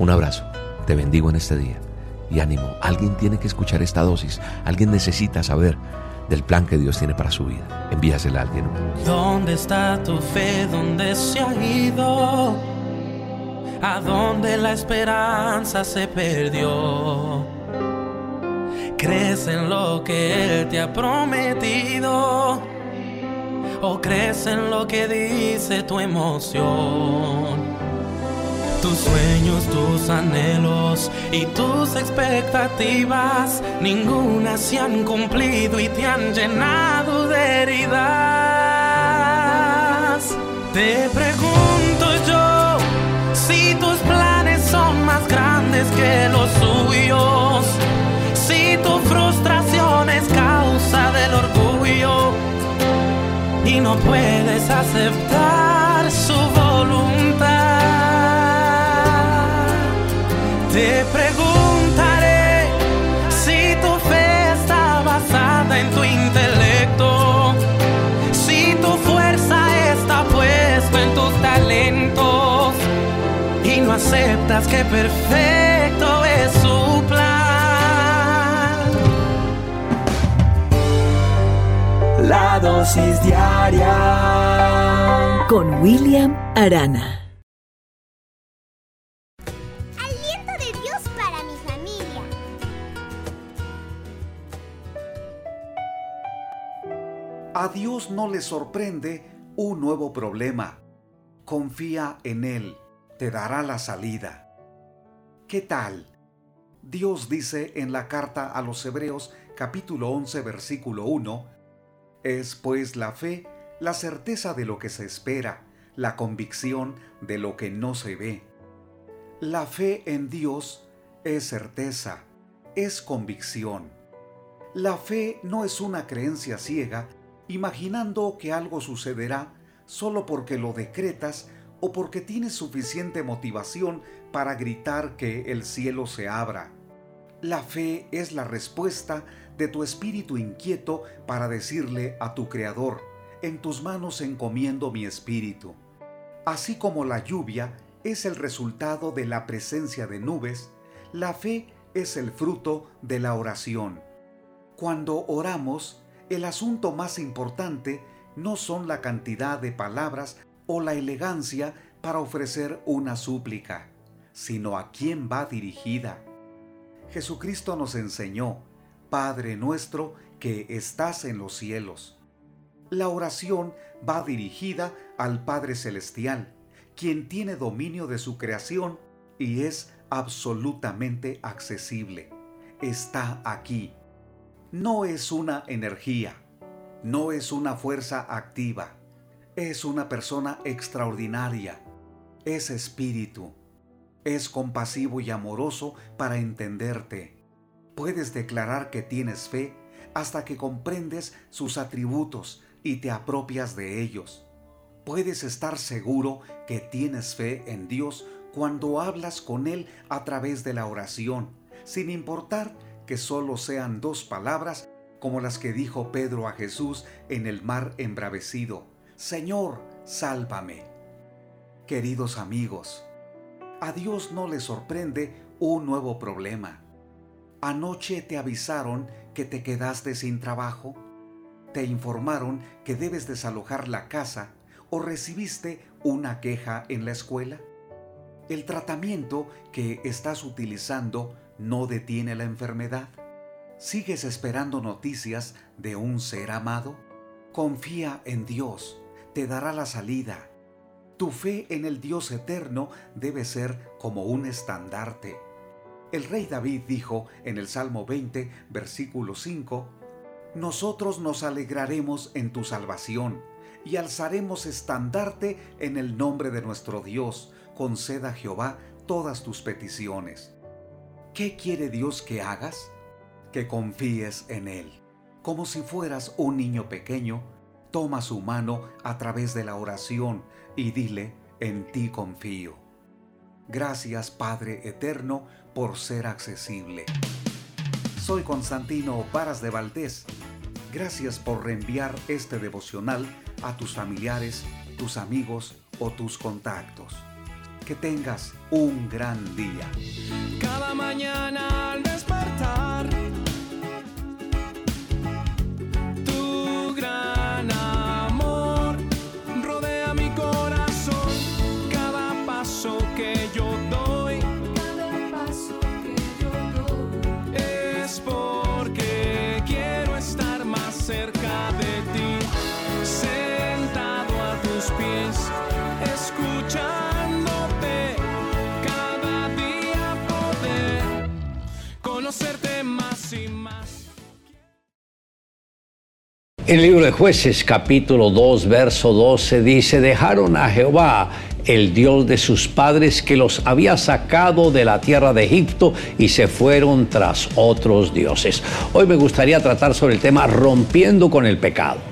Un abrazo. Te bendigo en este día. Y ánimo. Alguien tiene que escuchar esta dosis. Alguien necesita saber del plan que Dios tiene para su vida. Envíasela a alguien. ¿Dónde está tu fe? ¿Dónde se ha ido? ¿A dónde la esperanza se perdió? ¿Crees en lo que Él te ha prometido? ¿O crees en lo que dice tu emoción? Tus sueños, tus anhelos y tus expectativas, ninguna se han cumplido y te han llenado de heridas. Te pregunto yo si tus planes son más grandes que los suyos, si tu frustración es causa del orgullo y no puedes aceptar su voluntad. Te preguntaré si tu fe está basada en tu intelecto, si tu fuerza está puesta en tus talentos y no aceptas que perfecto es su plan. La dosis diaria con William Arana. A Dios no le sorprende un nuevo problema. Confía en Él, te dará la salida. ¿Qué tal? Dios dice en la carta a los Hebreos capítulo 11 versículo 1, es pues la fe la certeza de lo que se espera, la convicción de lo que no se ve. La fe en Dios es certeza, es convicción. La fe no es una creencia ciega imaginando que algo sucederá solo porque lo decretas o porque tienes suficiente motivación para gritar que el cielo se abra. La fe es la respuesta de tu espíritu inquieto para decirle a tu Creador, en tus manos encomiendo mi espíritu. Así como la lluvia es el resultado de la presencia de nubes, la fe es el fruto de la oración. Cuando oramos, el asunto más importante no son la cantidad de palabras o la elegancia para ofrecer una súplica, sino a quién va dirigida. Jesucristo nos enseñó, Padre nuestro que estás en los cielos. La oración va dirigida al Padre Celestial, quien tiene dominio de su creación y es absolutamente accesible. Está aquí no es una energía, no es una fuerza activa, es una persona extraordinaria, es espíritu, es compasivo y amoroso para entenderte. Puedes declarar que tienes fe hasta que comprendes sus atributos y te apropias de ellos. Puedes estar seguro que tienes fe en Dios cuando hablas con Él a través de la oración, sin importar que solo sean dos palabras como las que dijo Pedro a Jesús en el mar embravecido, Señor, sálvame. Queridos amigos, a Dios no le sorprende un nuevo problema. Anoche te avisaron que te quedaste sin trabajo, te informaron que debes desalojar la casa o recibiste una queja en la escuela. El tratamiento que estás utilizando no detiene la enfermedad. ¿Sigues esperando noticias de un ser amado? Confía en Dios, te dará la salida. Tu fe en el Dios eterno debe ser como un estandarte. El rey David dijo en el Salmo 20, versículo 5, Nosotros nos alegraremos en tu salvación y alzaremos estandarte en el nombre de nuestro Dios. Conceda Jehová todas tus peticiones. ¿Qué quiere Dios que hagas? Que confíes en Él. Como si fueras un niño pequeño, toma su mano a través de la oración y dile, en ti confío. Gracias Padre Eterno por ser accesible. Soy Constantino Varas de Valdés. Gracias por reenviar este devocional a tus familiares, tus amigos o tus contactos. Que tengas un gran día. Cada mañana al En el libro de jueces capítulo 2 verso 12 dice, dejaron a Jehová, el Dios de sus padres, que los había sacado de la tierra de Egipto y se fueron tras otros dioses. Hoy me gustaría tratar sobre el tema rompiendo con el pecado.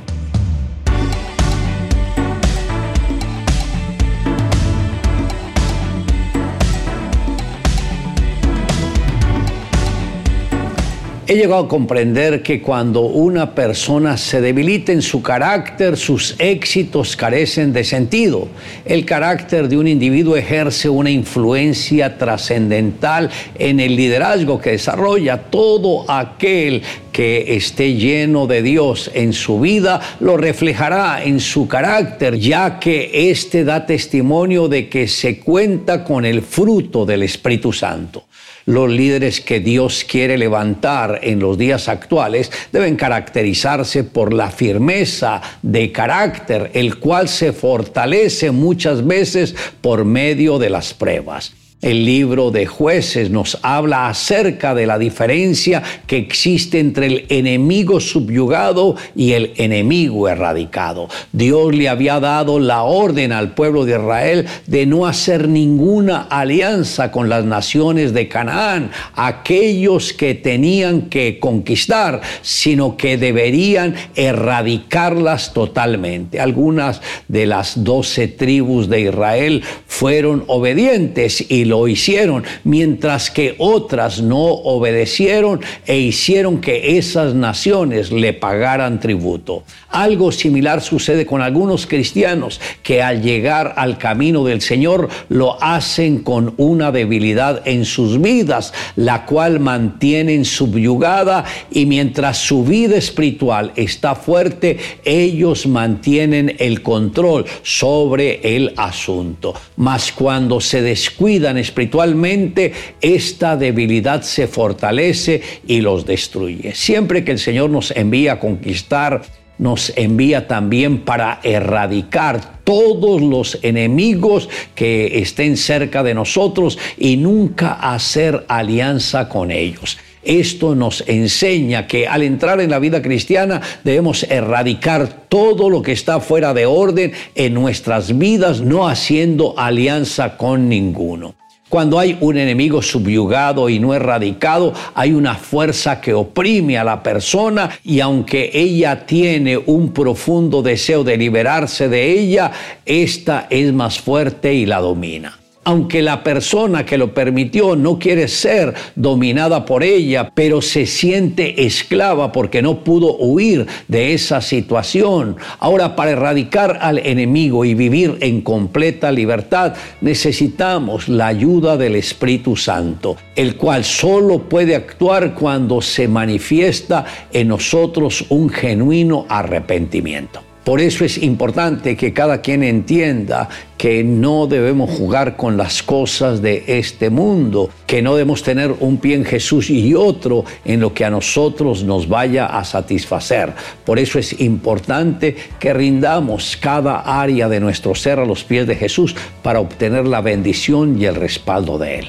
He llegado a comprender que cuando una persona se debilita en su carácter, sus éxitos carecen de sentido. El carácter de un individuo ejerce una influencia trascendental en el liderazgo que desarrolla. Todo aquel que esté lleno de Dios en su vida lo reflejará en su carácter, ya que éste da testimonio de que se cuenta con el fruto del Espíritu Santo. Los líderes que Dios quiere levantar en los días actuales deben caracterizarse por la firmeza de carácter, el cual se fortalece muchas veces por medio de las pruebas. El libro de jueces nos habla acerca de la diferencia que existe entre el enemigo subyugado y el enemigo erradicado. Dios le había dado la orden al pueblo de Israel de no hacer ninguna alianza con las naciones de Canaán, aquellos que tenían que conquistar, sino que deberían erradicarlas totalmente. Algunas de las doce tribus de Israel fueron obedientes y lo hicieron, mientras que otras no obedecieron e hicieron que esas naciones le pagaran tributo. Algo similar sucede con algunos cristianos que al llegar al camino del Señor lo hacen con una debilidad en sus vidas, la cual mantienen subyugada y mientras su vida espiritual está fuerte, ellos mantienen el control sobre el asunto. Mas cuando se descuidan espiritualmente, esta debilidad se fortalece y los destruye. Siempre que el Señor nos envía a conquistar, nos envía también para erradicar todos los enemigos que estén cerca de nosotros y nunca hacer alianza con ellos. Esto nos enseña que al entrar en la vida cristiana debemos erradicar todo lo que está fuera de orden en nuestras vidas, no haciendo alianza con ninguno. Cuando hay un enemigo subyugado y no erradicado, hay una fuerza que oprime a la persona y aunque ella tiene un profundo deseo de liberarse de ella, esta es más fuerte y la domina aunque la persona que lo permitió no quiere ser dominada por ella, pero se siente esclava porque no pudo huir de esa situación. Ahora, para erradicar al enemigo y vivir en completa libertad, necesitamos la ayuda del Espíritu Santo, el cual solo puede actuar cuando se manifiesta en nosotros un genuino arrepentimiento. Por eso es importante que cada quien entienda que no debemos jugar con las cosas de este mundo, que no debemos tener un pie en Jesús y otro en lo que a nosotros nos vaya a satisfacer. Por eso es importante que rindamos cada área de nuestro ser a los pies de Jesús para obtener la bendición y el respaldo de Él.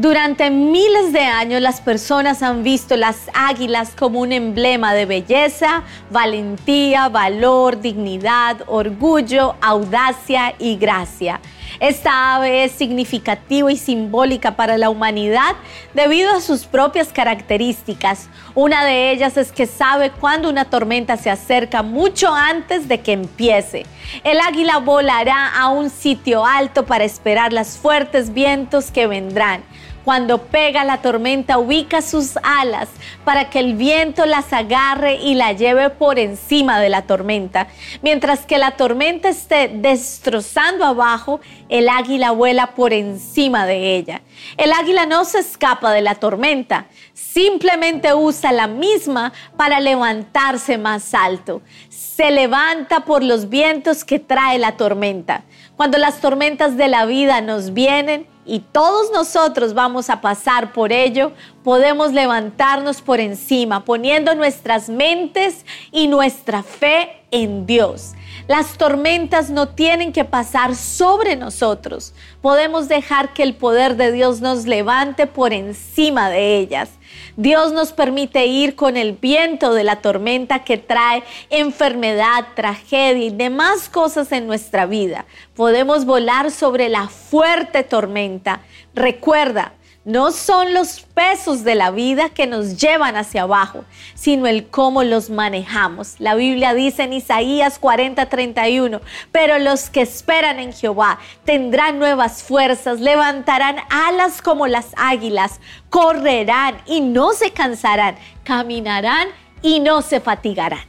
Durante miles de años las personas han visto las águilas como un emblema de belleza, valentía, valor, dignidad, orgullo, audacia y gracia. Esta ave es significativa y simbólica para la humanidad debido a sus propias características. Una de ellas es que sabe cuando una tormenta se acerca mucho antes de que empiece. El águila volará a un sitio alto para esperar los fuertes vientos que vendrán. Cuando pega la tormenta, ubica sus alas para que el viento las agarre y la lleve por encima de la tormenta. Mientras que la tormenta esté destrozando abajo, el águila vuela por encima de ella. El águila no se escapa de la tormenta, simplemente usa la misma para levantarse más alto. Se levanta por los vientos que trae la tormenta. Cuando las tormentas de la vida nos vienen, y todos nosotros vamos a pasar por ello, podemos levantarnos por encima, poniendo nuestras mentes y nuestra fe en Dios. Las tormentas no tienen que pasar sobre nosotros. Podemos dejar que el poder de Dios nos levante por encima de ellas. Dios nos permite ir con el viento de la tormenta que trae enfermedad, tragedia y demás cosas en nuestra vida. Podemos volar sobre la fuerte tormenta. Recuerda, no son los pesos de la vida que nos llevan hacia abajo, sino el cómo los manejamos. La Biblia dice en Isaías 40:31, pero los que esperan en Jehová tendrán nuevas fuerzas, levantarán alas como las águilas, correrán y no se cansarán, caminarán y no se fatigarán.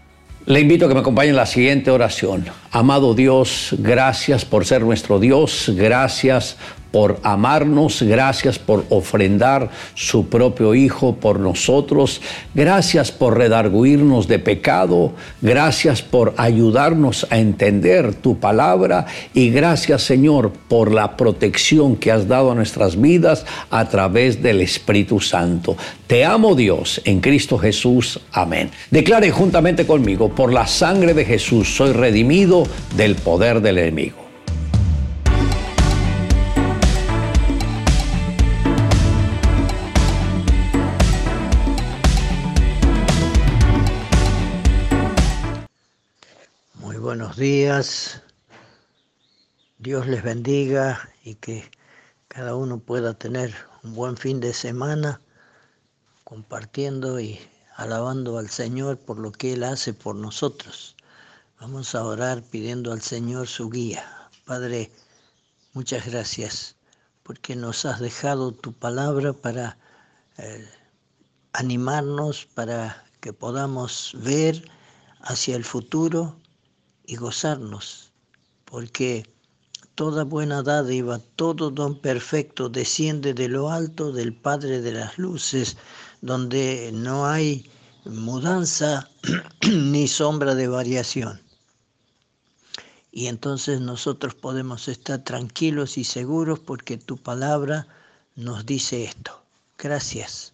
Le invito a que me acompañe en la siguiente oración. Amado Dios, gracias por ser nuestro Dios, gracias por amarnos, gracias por ofrendar su propio Hijo por nosotros, gracias por redarguirnos de pecado, gracias por ayudarnos a entender tu palabra y gracias Señor por la protección que has dado a nuestras vidas a través del Espíritu Santo. Te amo Dios en Cristo Jesús. Amén. Declare juntamente conmigo, por la sangre de Jesús soy redimido del poder del enemigo. Buenos días. Dios les bendiga y que cada uno pueda tener un buen fin de semana compartiendo y alabando al Señor por lo que Él hace por nosotros. Vamos a orar pidiendo al Señor su guía. Padre, muchas gracias porque nos has dejado tu palabra para eh, animarnos, para que podamos ver hacia el futuro y gozarnos, porque toda buena dádiva, todo don perfecto desciende de lo alto del Padre de las Luces, donde no hay mudanza ni sombra de variación. Y entonces nosotros podemos estar tranquilos y seguros porque tu palabra nos dice esto. Gracias.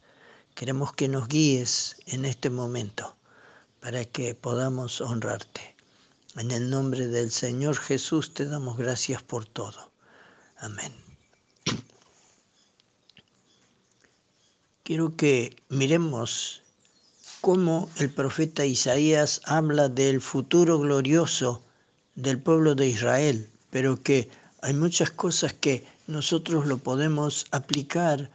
Queremos que nos guíes en este momento para que podamos honrarte. En el nombre del Señor Jesús te damos gracias por todo. Amén. Quiero que miremos cómo el profeta Isaías habla del futuro glorioso del pueblo de Israel, pero que hay muchas cosas que nosotros lo podemos aplicar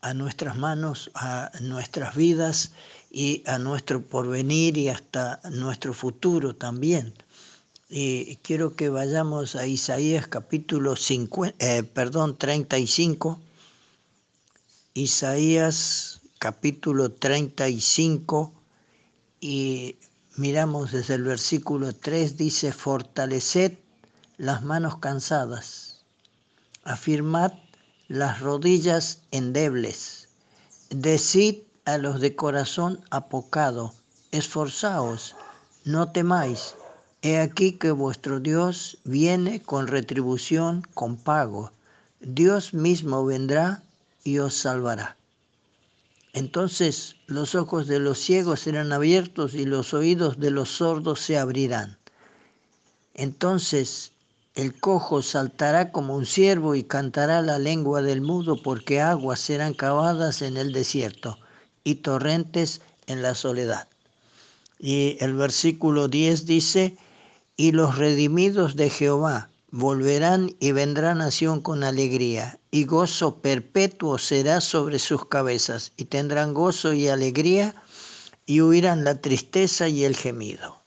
a nuestras manos, a nuestras vidas y a nuestro porvenir y hasta nuestro futuro también. Y quiero que vayamos a Isaías capítulo 50, eh, perdón, 35. Isaías capítulo 35 y miramos desde el versículo 3, dice, fortaleced las manos cansadas, afirmad las rodillas endebles, decid a los de corazón apocado, esforzaos, no temáis. He aquí que vuestro Dios viene con retribución, con pago. Dios mismo vendrá y os salvará. Entonces los ojos de los ciegos serán abiertos y los oídos de los sordos se abrirán. Entonces el cojo saltará como un ciervo y cantará la lengua del mudo porque aguas serán cavadas en el desierto y torrentes en la soledad. Y el versículo 10 dice, y los redimidos de Jehová volverán y vendrá nación con alegría, y gozo perpetuo será sobre sus cabezas, y tendrán gozo y alegría, y huirán la tristeza y el gemido.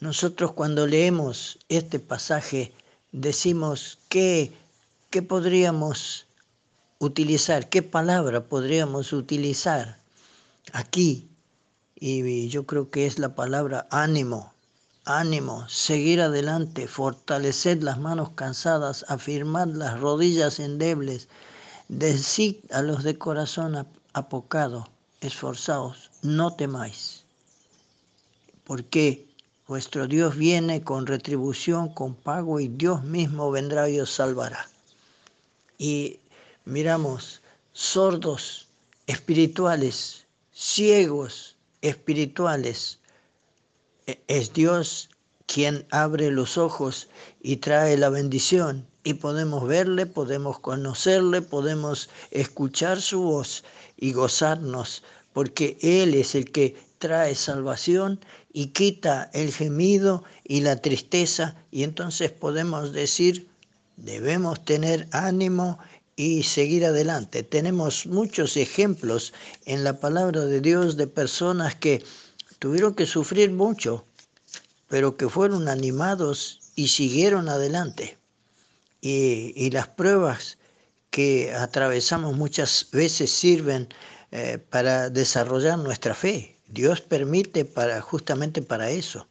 Nosotros cuando leemos este pasaje decimos que, qué podríamos utilizar, qué palabra podríamos utilizar aquí. Y yo creo que es la palabra ánimo, ánimo, seguir adelante, fortalecer las manos cansadas, afirmar las rodillas endebles, decir a los de corazón apocado, esforzados, no temáis, porque Vuestro Dios viene con retribución, con pago y Dios mismo vendrá y os salvará. Y miramos, sordos espirituales, ciegos espirituales, e-, es Dios quien abre los ojos y trae la bendición y podemos verle, podemos conocerle, podemos escuchar su voz y gozarnos, porque Él es el que trae salvación y quita el gemido y la tristeza y entonces podemos decir, debemos tener ánimo y seguir adelante. Tenemos muchos ejemplos en la palabra de Dios de personas que tuvieron que sufrir mucho, pero que fueron animados y siguieron adelante. Y, las pruebas que atravesamos muchas veces sirven eh, para desarrollar nuestra fe. Dios permite para justamente para eso.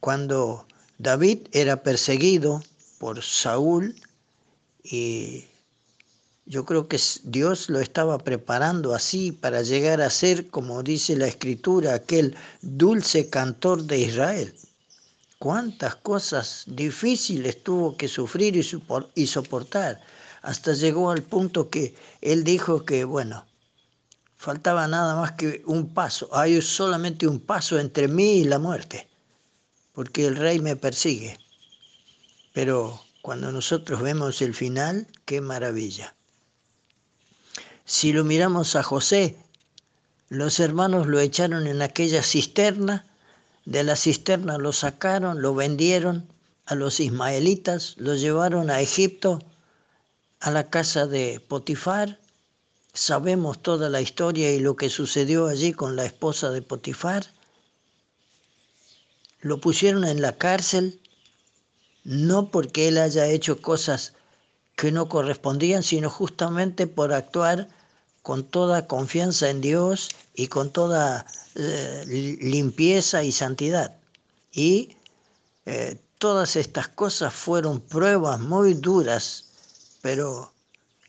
Cuando David era perseguido por Saúl y yo creo que Dios lo estaba preparando así para llegar a ser, como dice la escritura, aquel dulce cantor de Israel. Cuántas cosas difíciles tuvo que sufrir y soportar. Hasta llegó al punto que él dijo que, bueno, faltaba nada más que un paso. Hay solamente un paso entre mí y la muerte, porque el rey me persigue. Pero cuando nosotros vemos el final, qué maravilla. Si lo miramos a José, los hermanos lo echaron en aquella cisterna, de la cisterna lo sacaron, lo vendieron a los ismaelitas, lo llevaron a Egipto, a la casa de Potifar, Sabemos toda la historia y lo que sucedió allí con la esposa de Potifar. Lo pusieron en la cárcel no porque él haya hecho cosas que no correspondían, sino justamente por actuar con toda confianza en Dios y con toda eh, limpieza y santidad. Y eh, todas estas cosas fueron pruebas muy duras, pero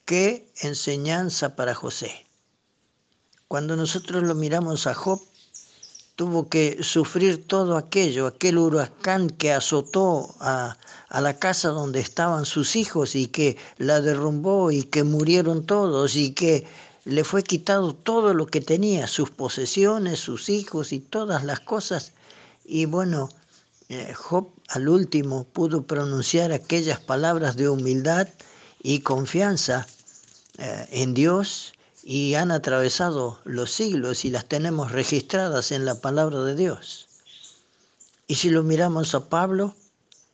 Qué enseñanza para José. Cuando nosotros lo miramos a Job, tuvo que sufrir todo aquello, aquel huracán que azotó a, a, la casa donde estaban sus hijos y que la derrumbó y que murieron todos y que le fue quitado todo lo que tenía, sus posesiones, sus hijos y todas las cosas. Y bueno, eh, Job al último pudo pronunciar aquellas palabras de humildad y confianza eh, en Dios y han atravesado los siglos y las tenemos registradas en la palabra de Dios. Y si lo miramos a Pablo,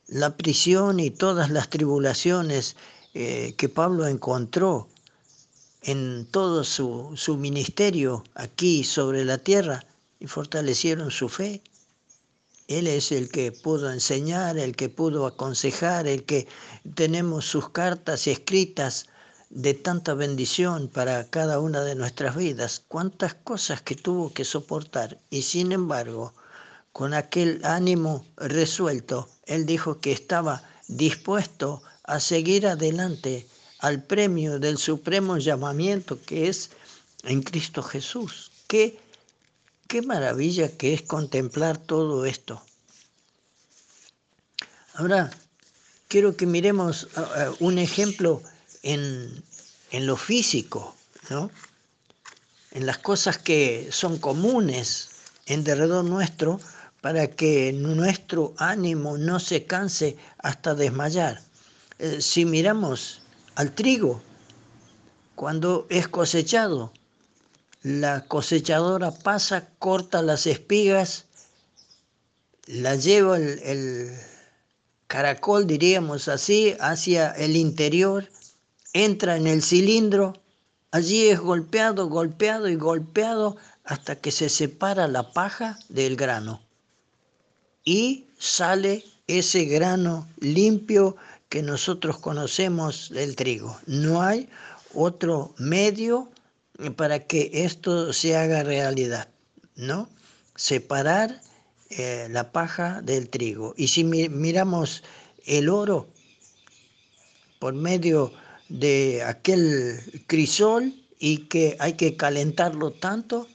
la prisión y todas las tribulaciones eh, que Pablo encontró en todo su, su ministerio aquí sobre la tierra y fortalecieron su fe. Él es el que pudo enseñar, el que pudo aconsejar, el que tenemos sus cartas escritas de tanta bendición para cada una de nuestras vidas, cuántas cosas que tuvo que soportar y sin embargo, con aquel ánimo resuelto, él dijo que estaba dispuesto a seguir adelante al premio del supremo llamamiento que es en Cristo Jesús. Qué qué maravilla que es contemplar todo esto. Ahora, quiero que miremos uh, uh, un ejemplo en, en lo físico, ¿no? en las cosas que son comunes en derredor nuestro para que nuestro ánimo no se canse hasta desmayar. Eh, si miramos al trigo, cuando es cosechado, la cosechadora pasa, corta las espigas, la lleva el, el caracol, diríamos así, hacia el interior, entra en el cilindro, allí es golpeado, golpeado y golpeado hasta que se separa la paja del grano. Y sale ese grano limpio que nosotros conocemos del trigo. No hay otro medio para que esto se haga realidad, ¿no? Separar eh, la paja del trigo. Y si miramos el oro por medio de aquel crisol y que hay que calentarlo tanto,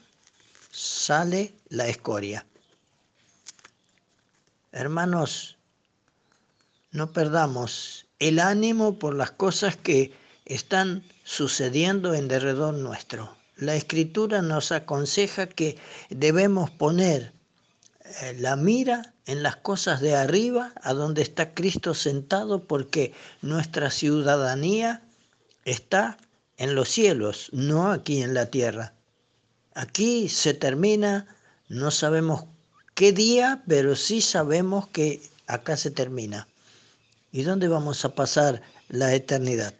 sale la escoria. Hermanos, no perdamos el ánimo por las cosas que están sucediendo en derredor nuestro. La escritura nos aconseja que debemos poner eh, la mira en las cosas de arriba, a donde está Cristo sentado, porque nuestra ciudadanía está en los cielos, no aquí en la tierra. Aquí se termina, no sabemos qué día, pero sí sabemos que acá se termina. ¿Y dónde vamos a pasar la eternidad?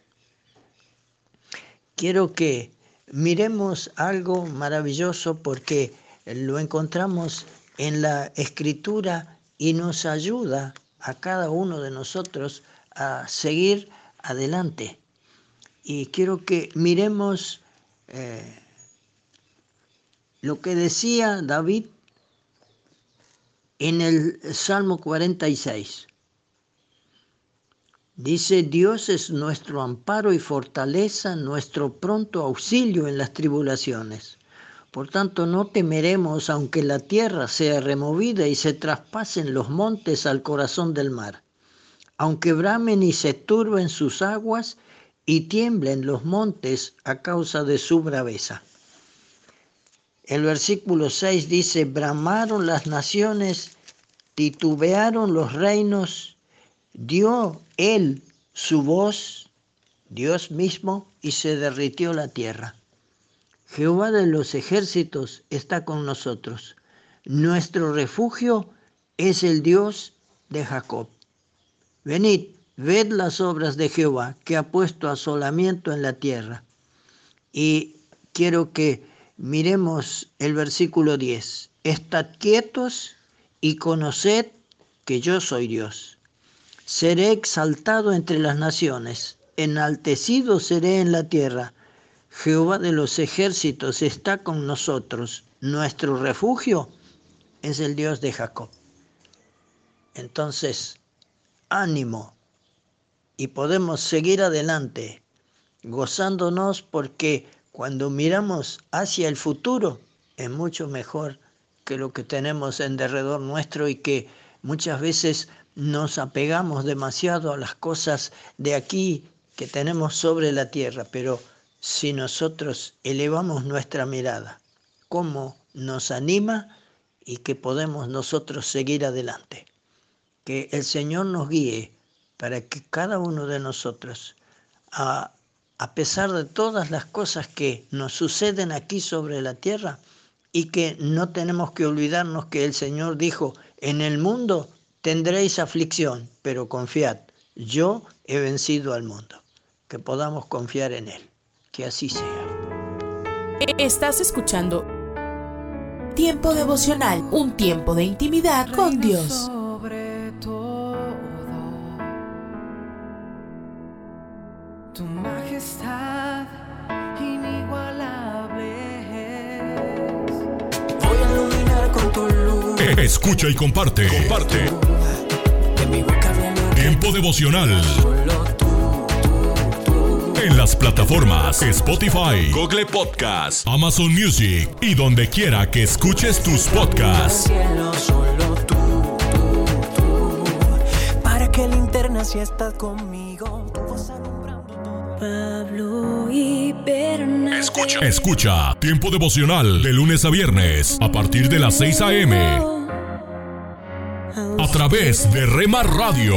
Quiero que miremos algo maravilloso porque lo encontramos en la escritura y nos ayuda a cada uno de nosotros a seguir adelante. Y quiero que miremos eh, lo que decía David en el Salmo 46. Dice, Dios es nuestro amparo y fortaleza, nuestro pronto auxilio en las tribulaciones. Por tanto, no temeremos aunque la tierra sea removida y se traspasen los montes al corazón del mar, aunque bramen y se turben sus aguas y tiemblen los montes a causa de su braveza. El versículo 6 dice, bramaron las naciones, titubearon los reinos, dio él su voz, Dios mismo, y se derritió la tierra. Jehová de los ejércitos está con nosotros. Nuestro refugio es el Dios de Jacob. Venid, ved las obras de Jehová, que ha puesto asolamiento en la tierra. Y quiero que miremos el versículo 10. Estad quietos y conoced que yo soy Dios. Seré exaltado entre las naciones, enaltecido seré en la tierra. Jehová de los ejércitos está con nosotros. Nuestro refugio es el Dios de Jacob. Entonces, ánimo y podemos seguir adelante, gozándonos porque cuando miramos hacia el futuro es mucho mejor que lo que tenemos en derredor nuestro y que muchas veces nos apegamos demasiado a las cosas de aquí que tenemos sobre la tierra, pero si nosotros elevamos nuestra mirada, cómo nos anima y que podemos nosotros seguir adelante. Que el Señor nos guíe para que cada uno de nosotros, a, a pesar de todas las cosas que nos suceden aquí sobre la tierra, y que no tenemos que olvidarnos que el Señor dijo, en el mundo Tendréis aflicción, pero confiad, yo he vencido al mundo. Que podamos confiar en Él. Que así sea. Estás escuchando Tiempo devocional, un tiempo de intimidad con Dios. Sobre todo, tu majestad inigualable Voy a iluminar con tu luz. Escucha y comparte. Comparte. Tiempo devocional. En las plataformas Spotify, Google Podcast, Amazon Music y donde quiera que escuches tus podcasts. Para que linterna si estás conmigo. Pablo y. Escucha. Escucha Tiempo Devocional de lunes a viernes a partir de las 6 a.m. A través de Rema Radio.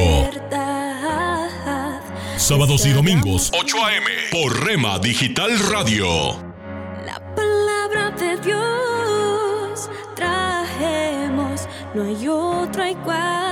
Sábados y domingos 8 a.m. por Rema Digital Radio. palabra de Dios trajemos, no hay otra igual.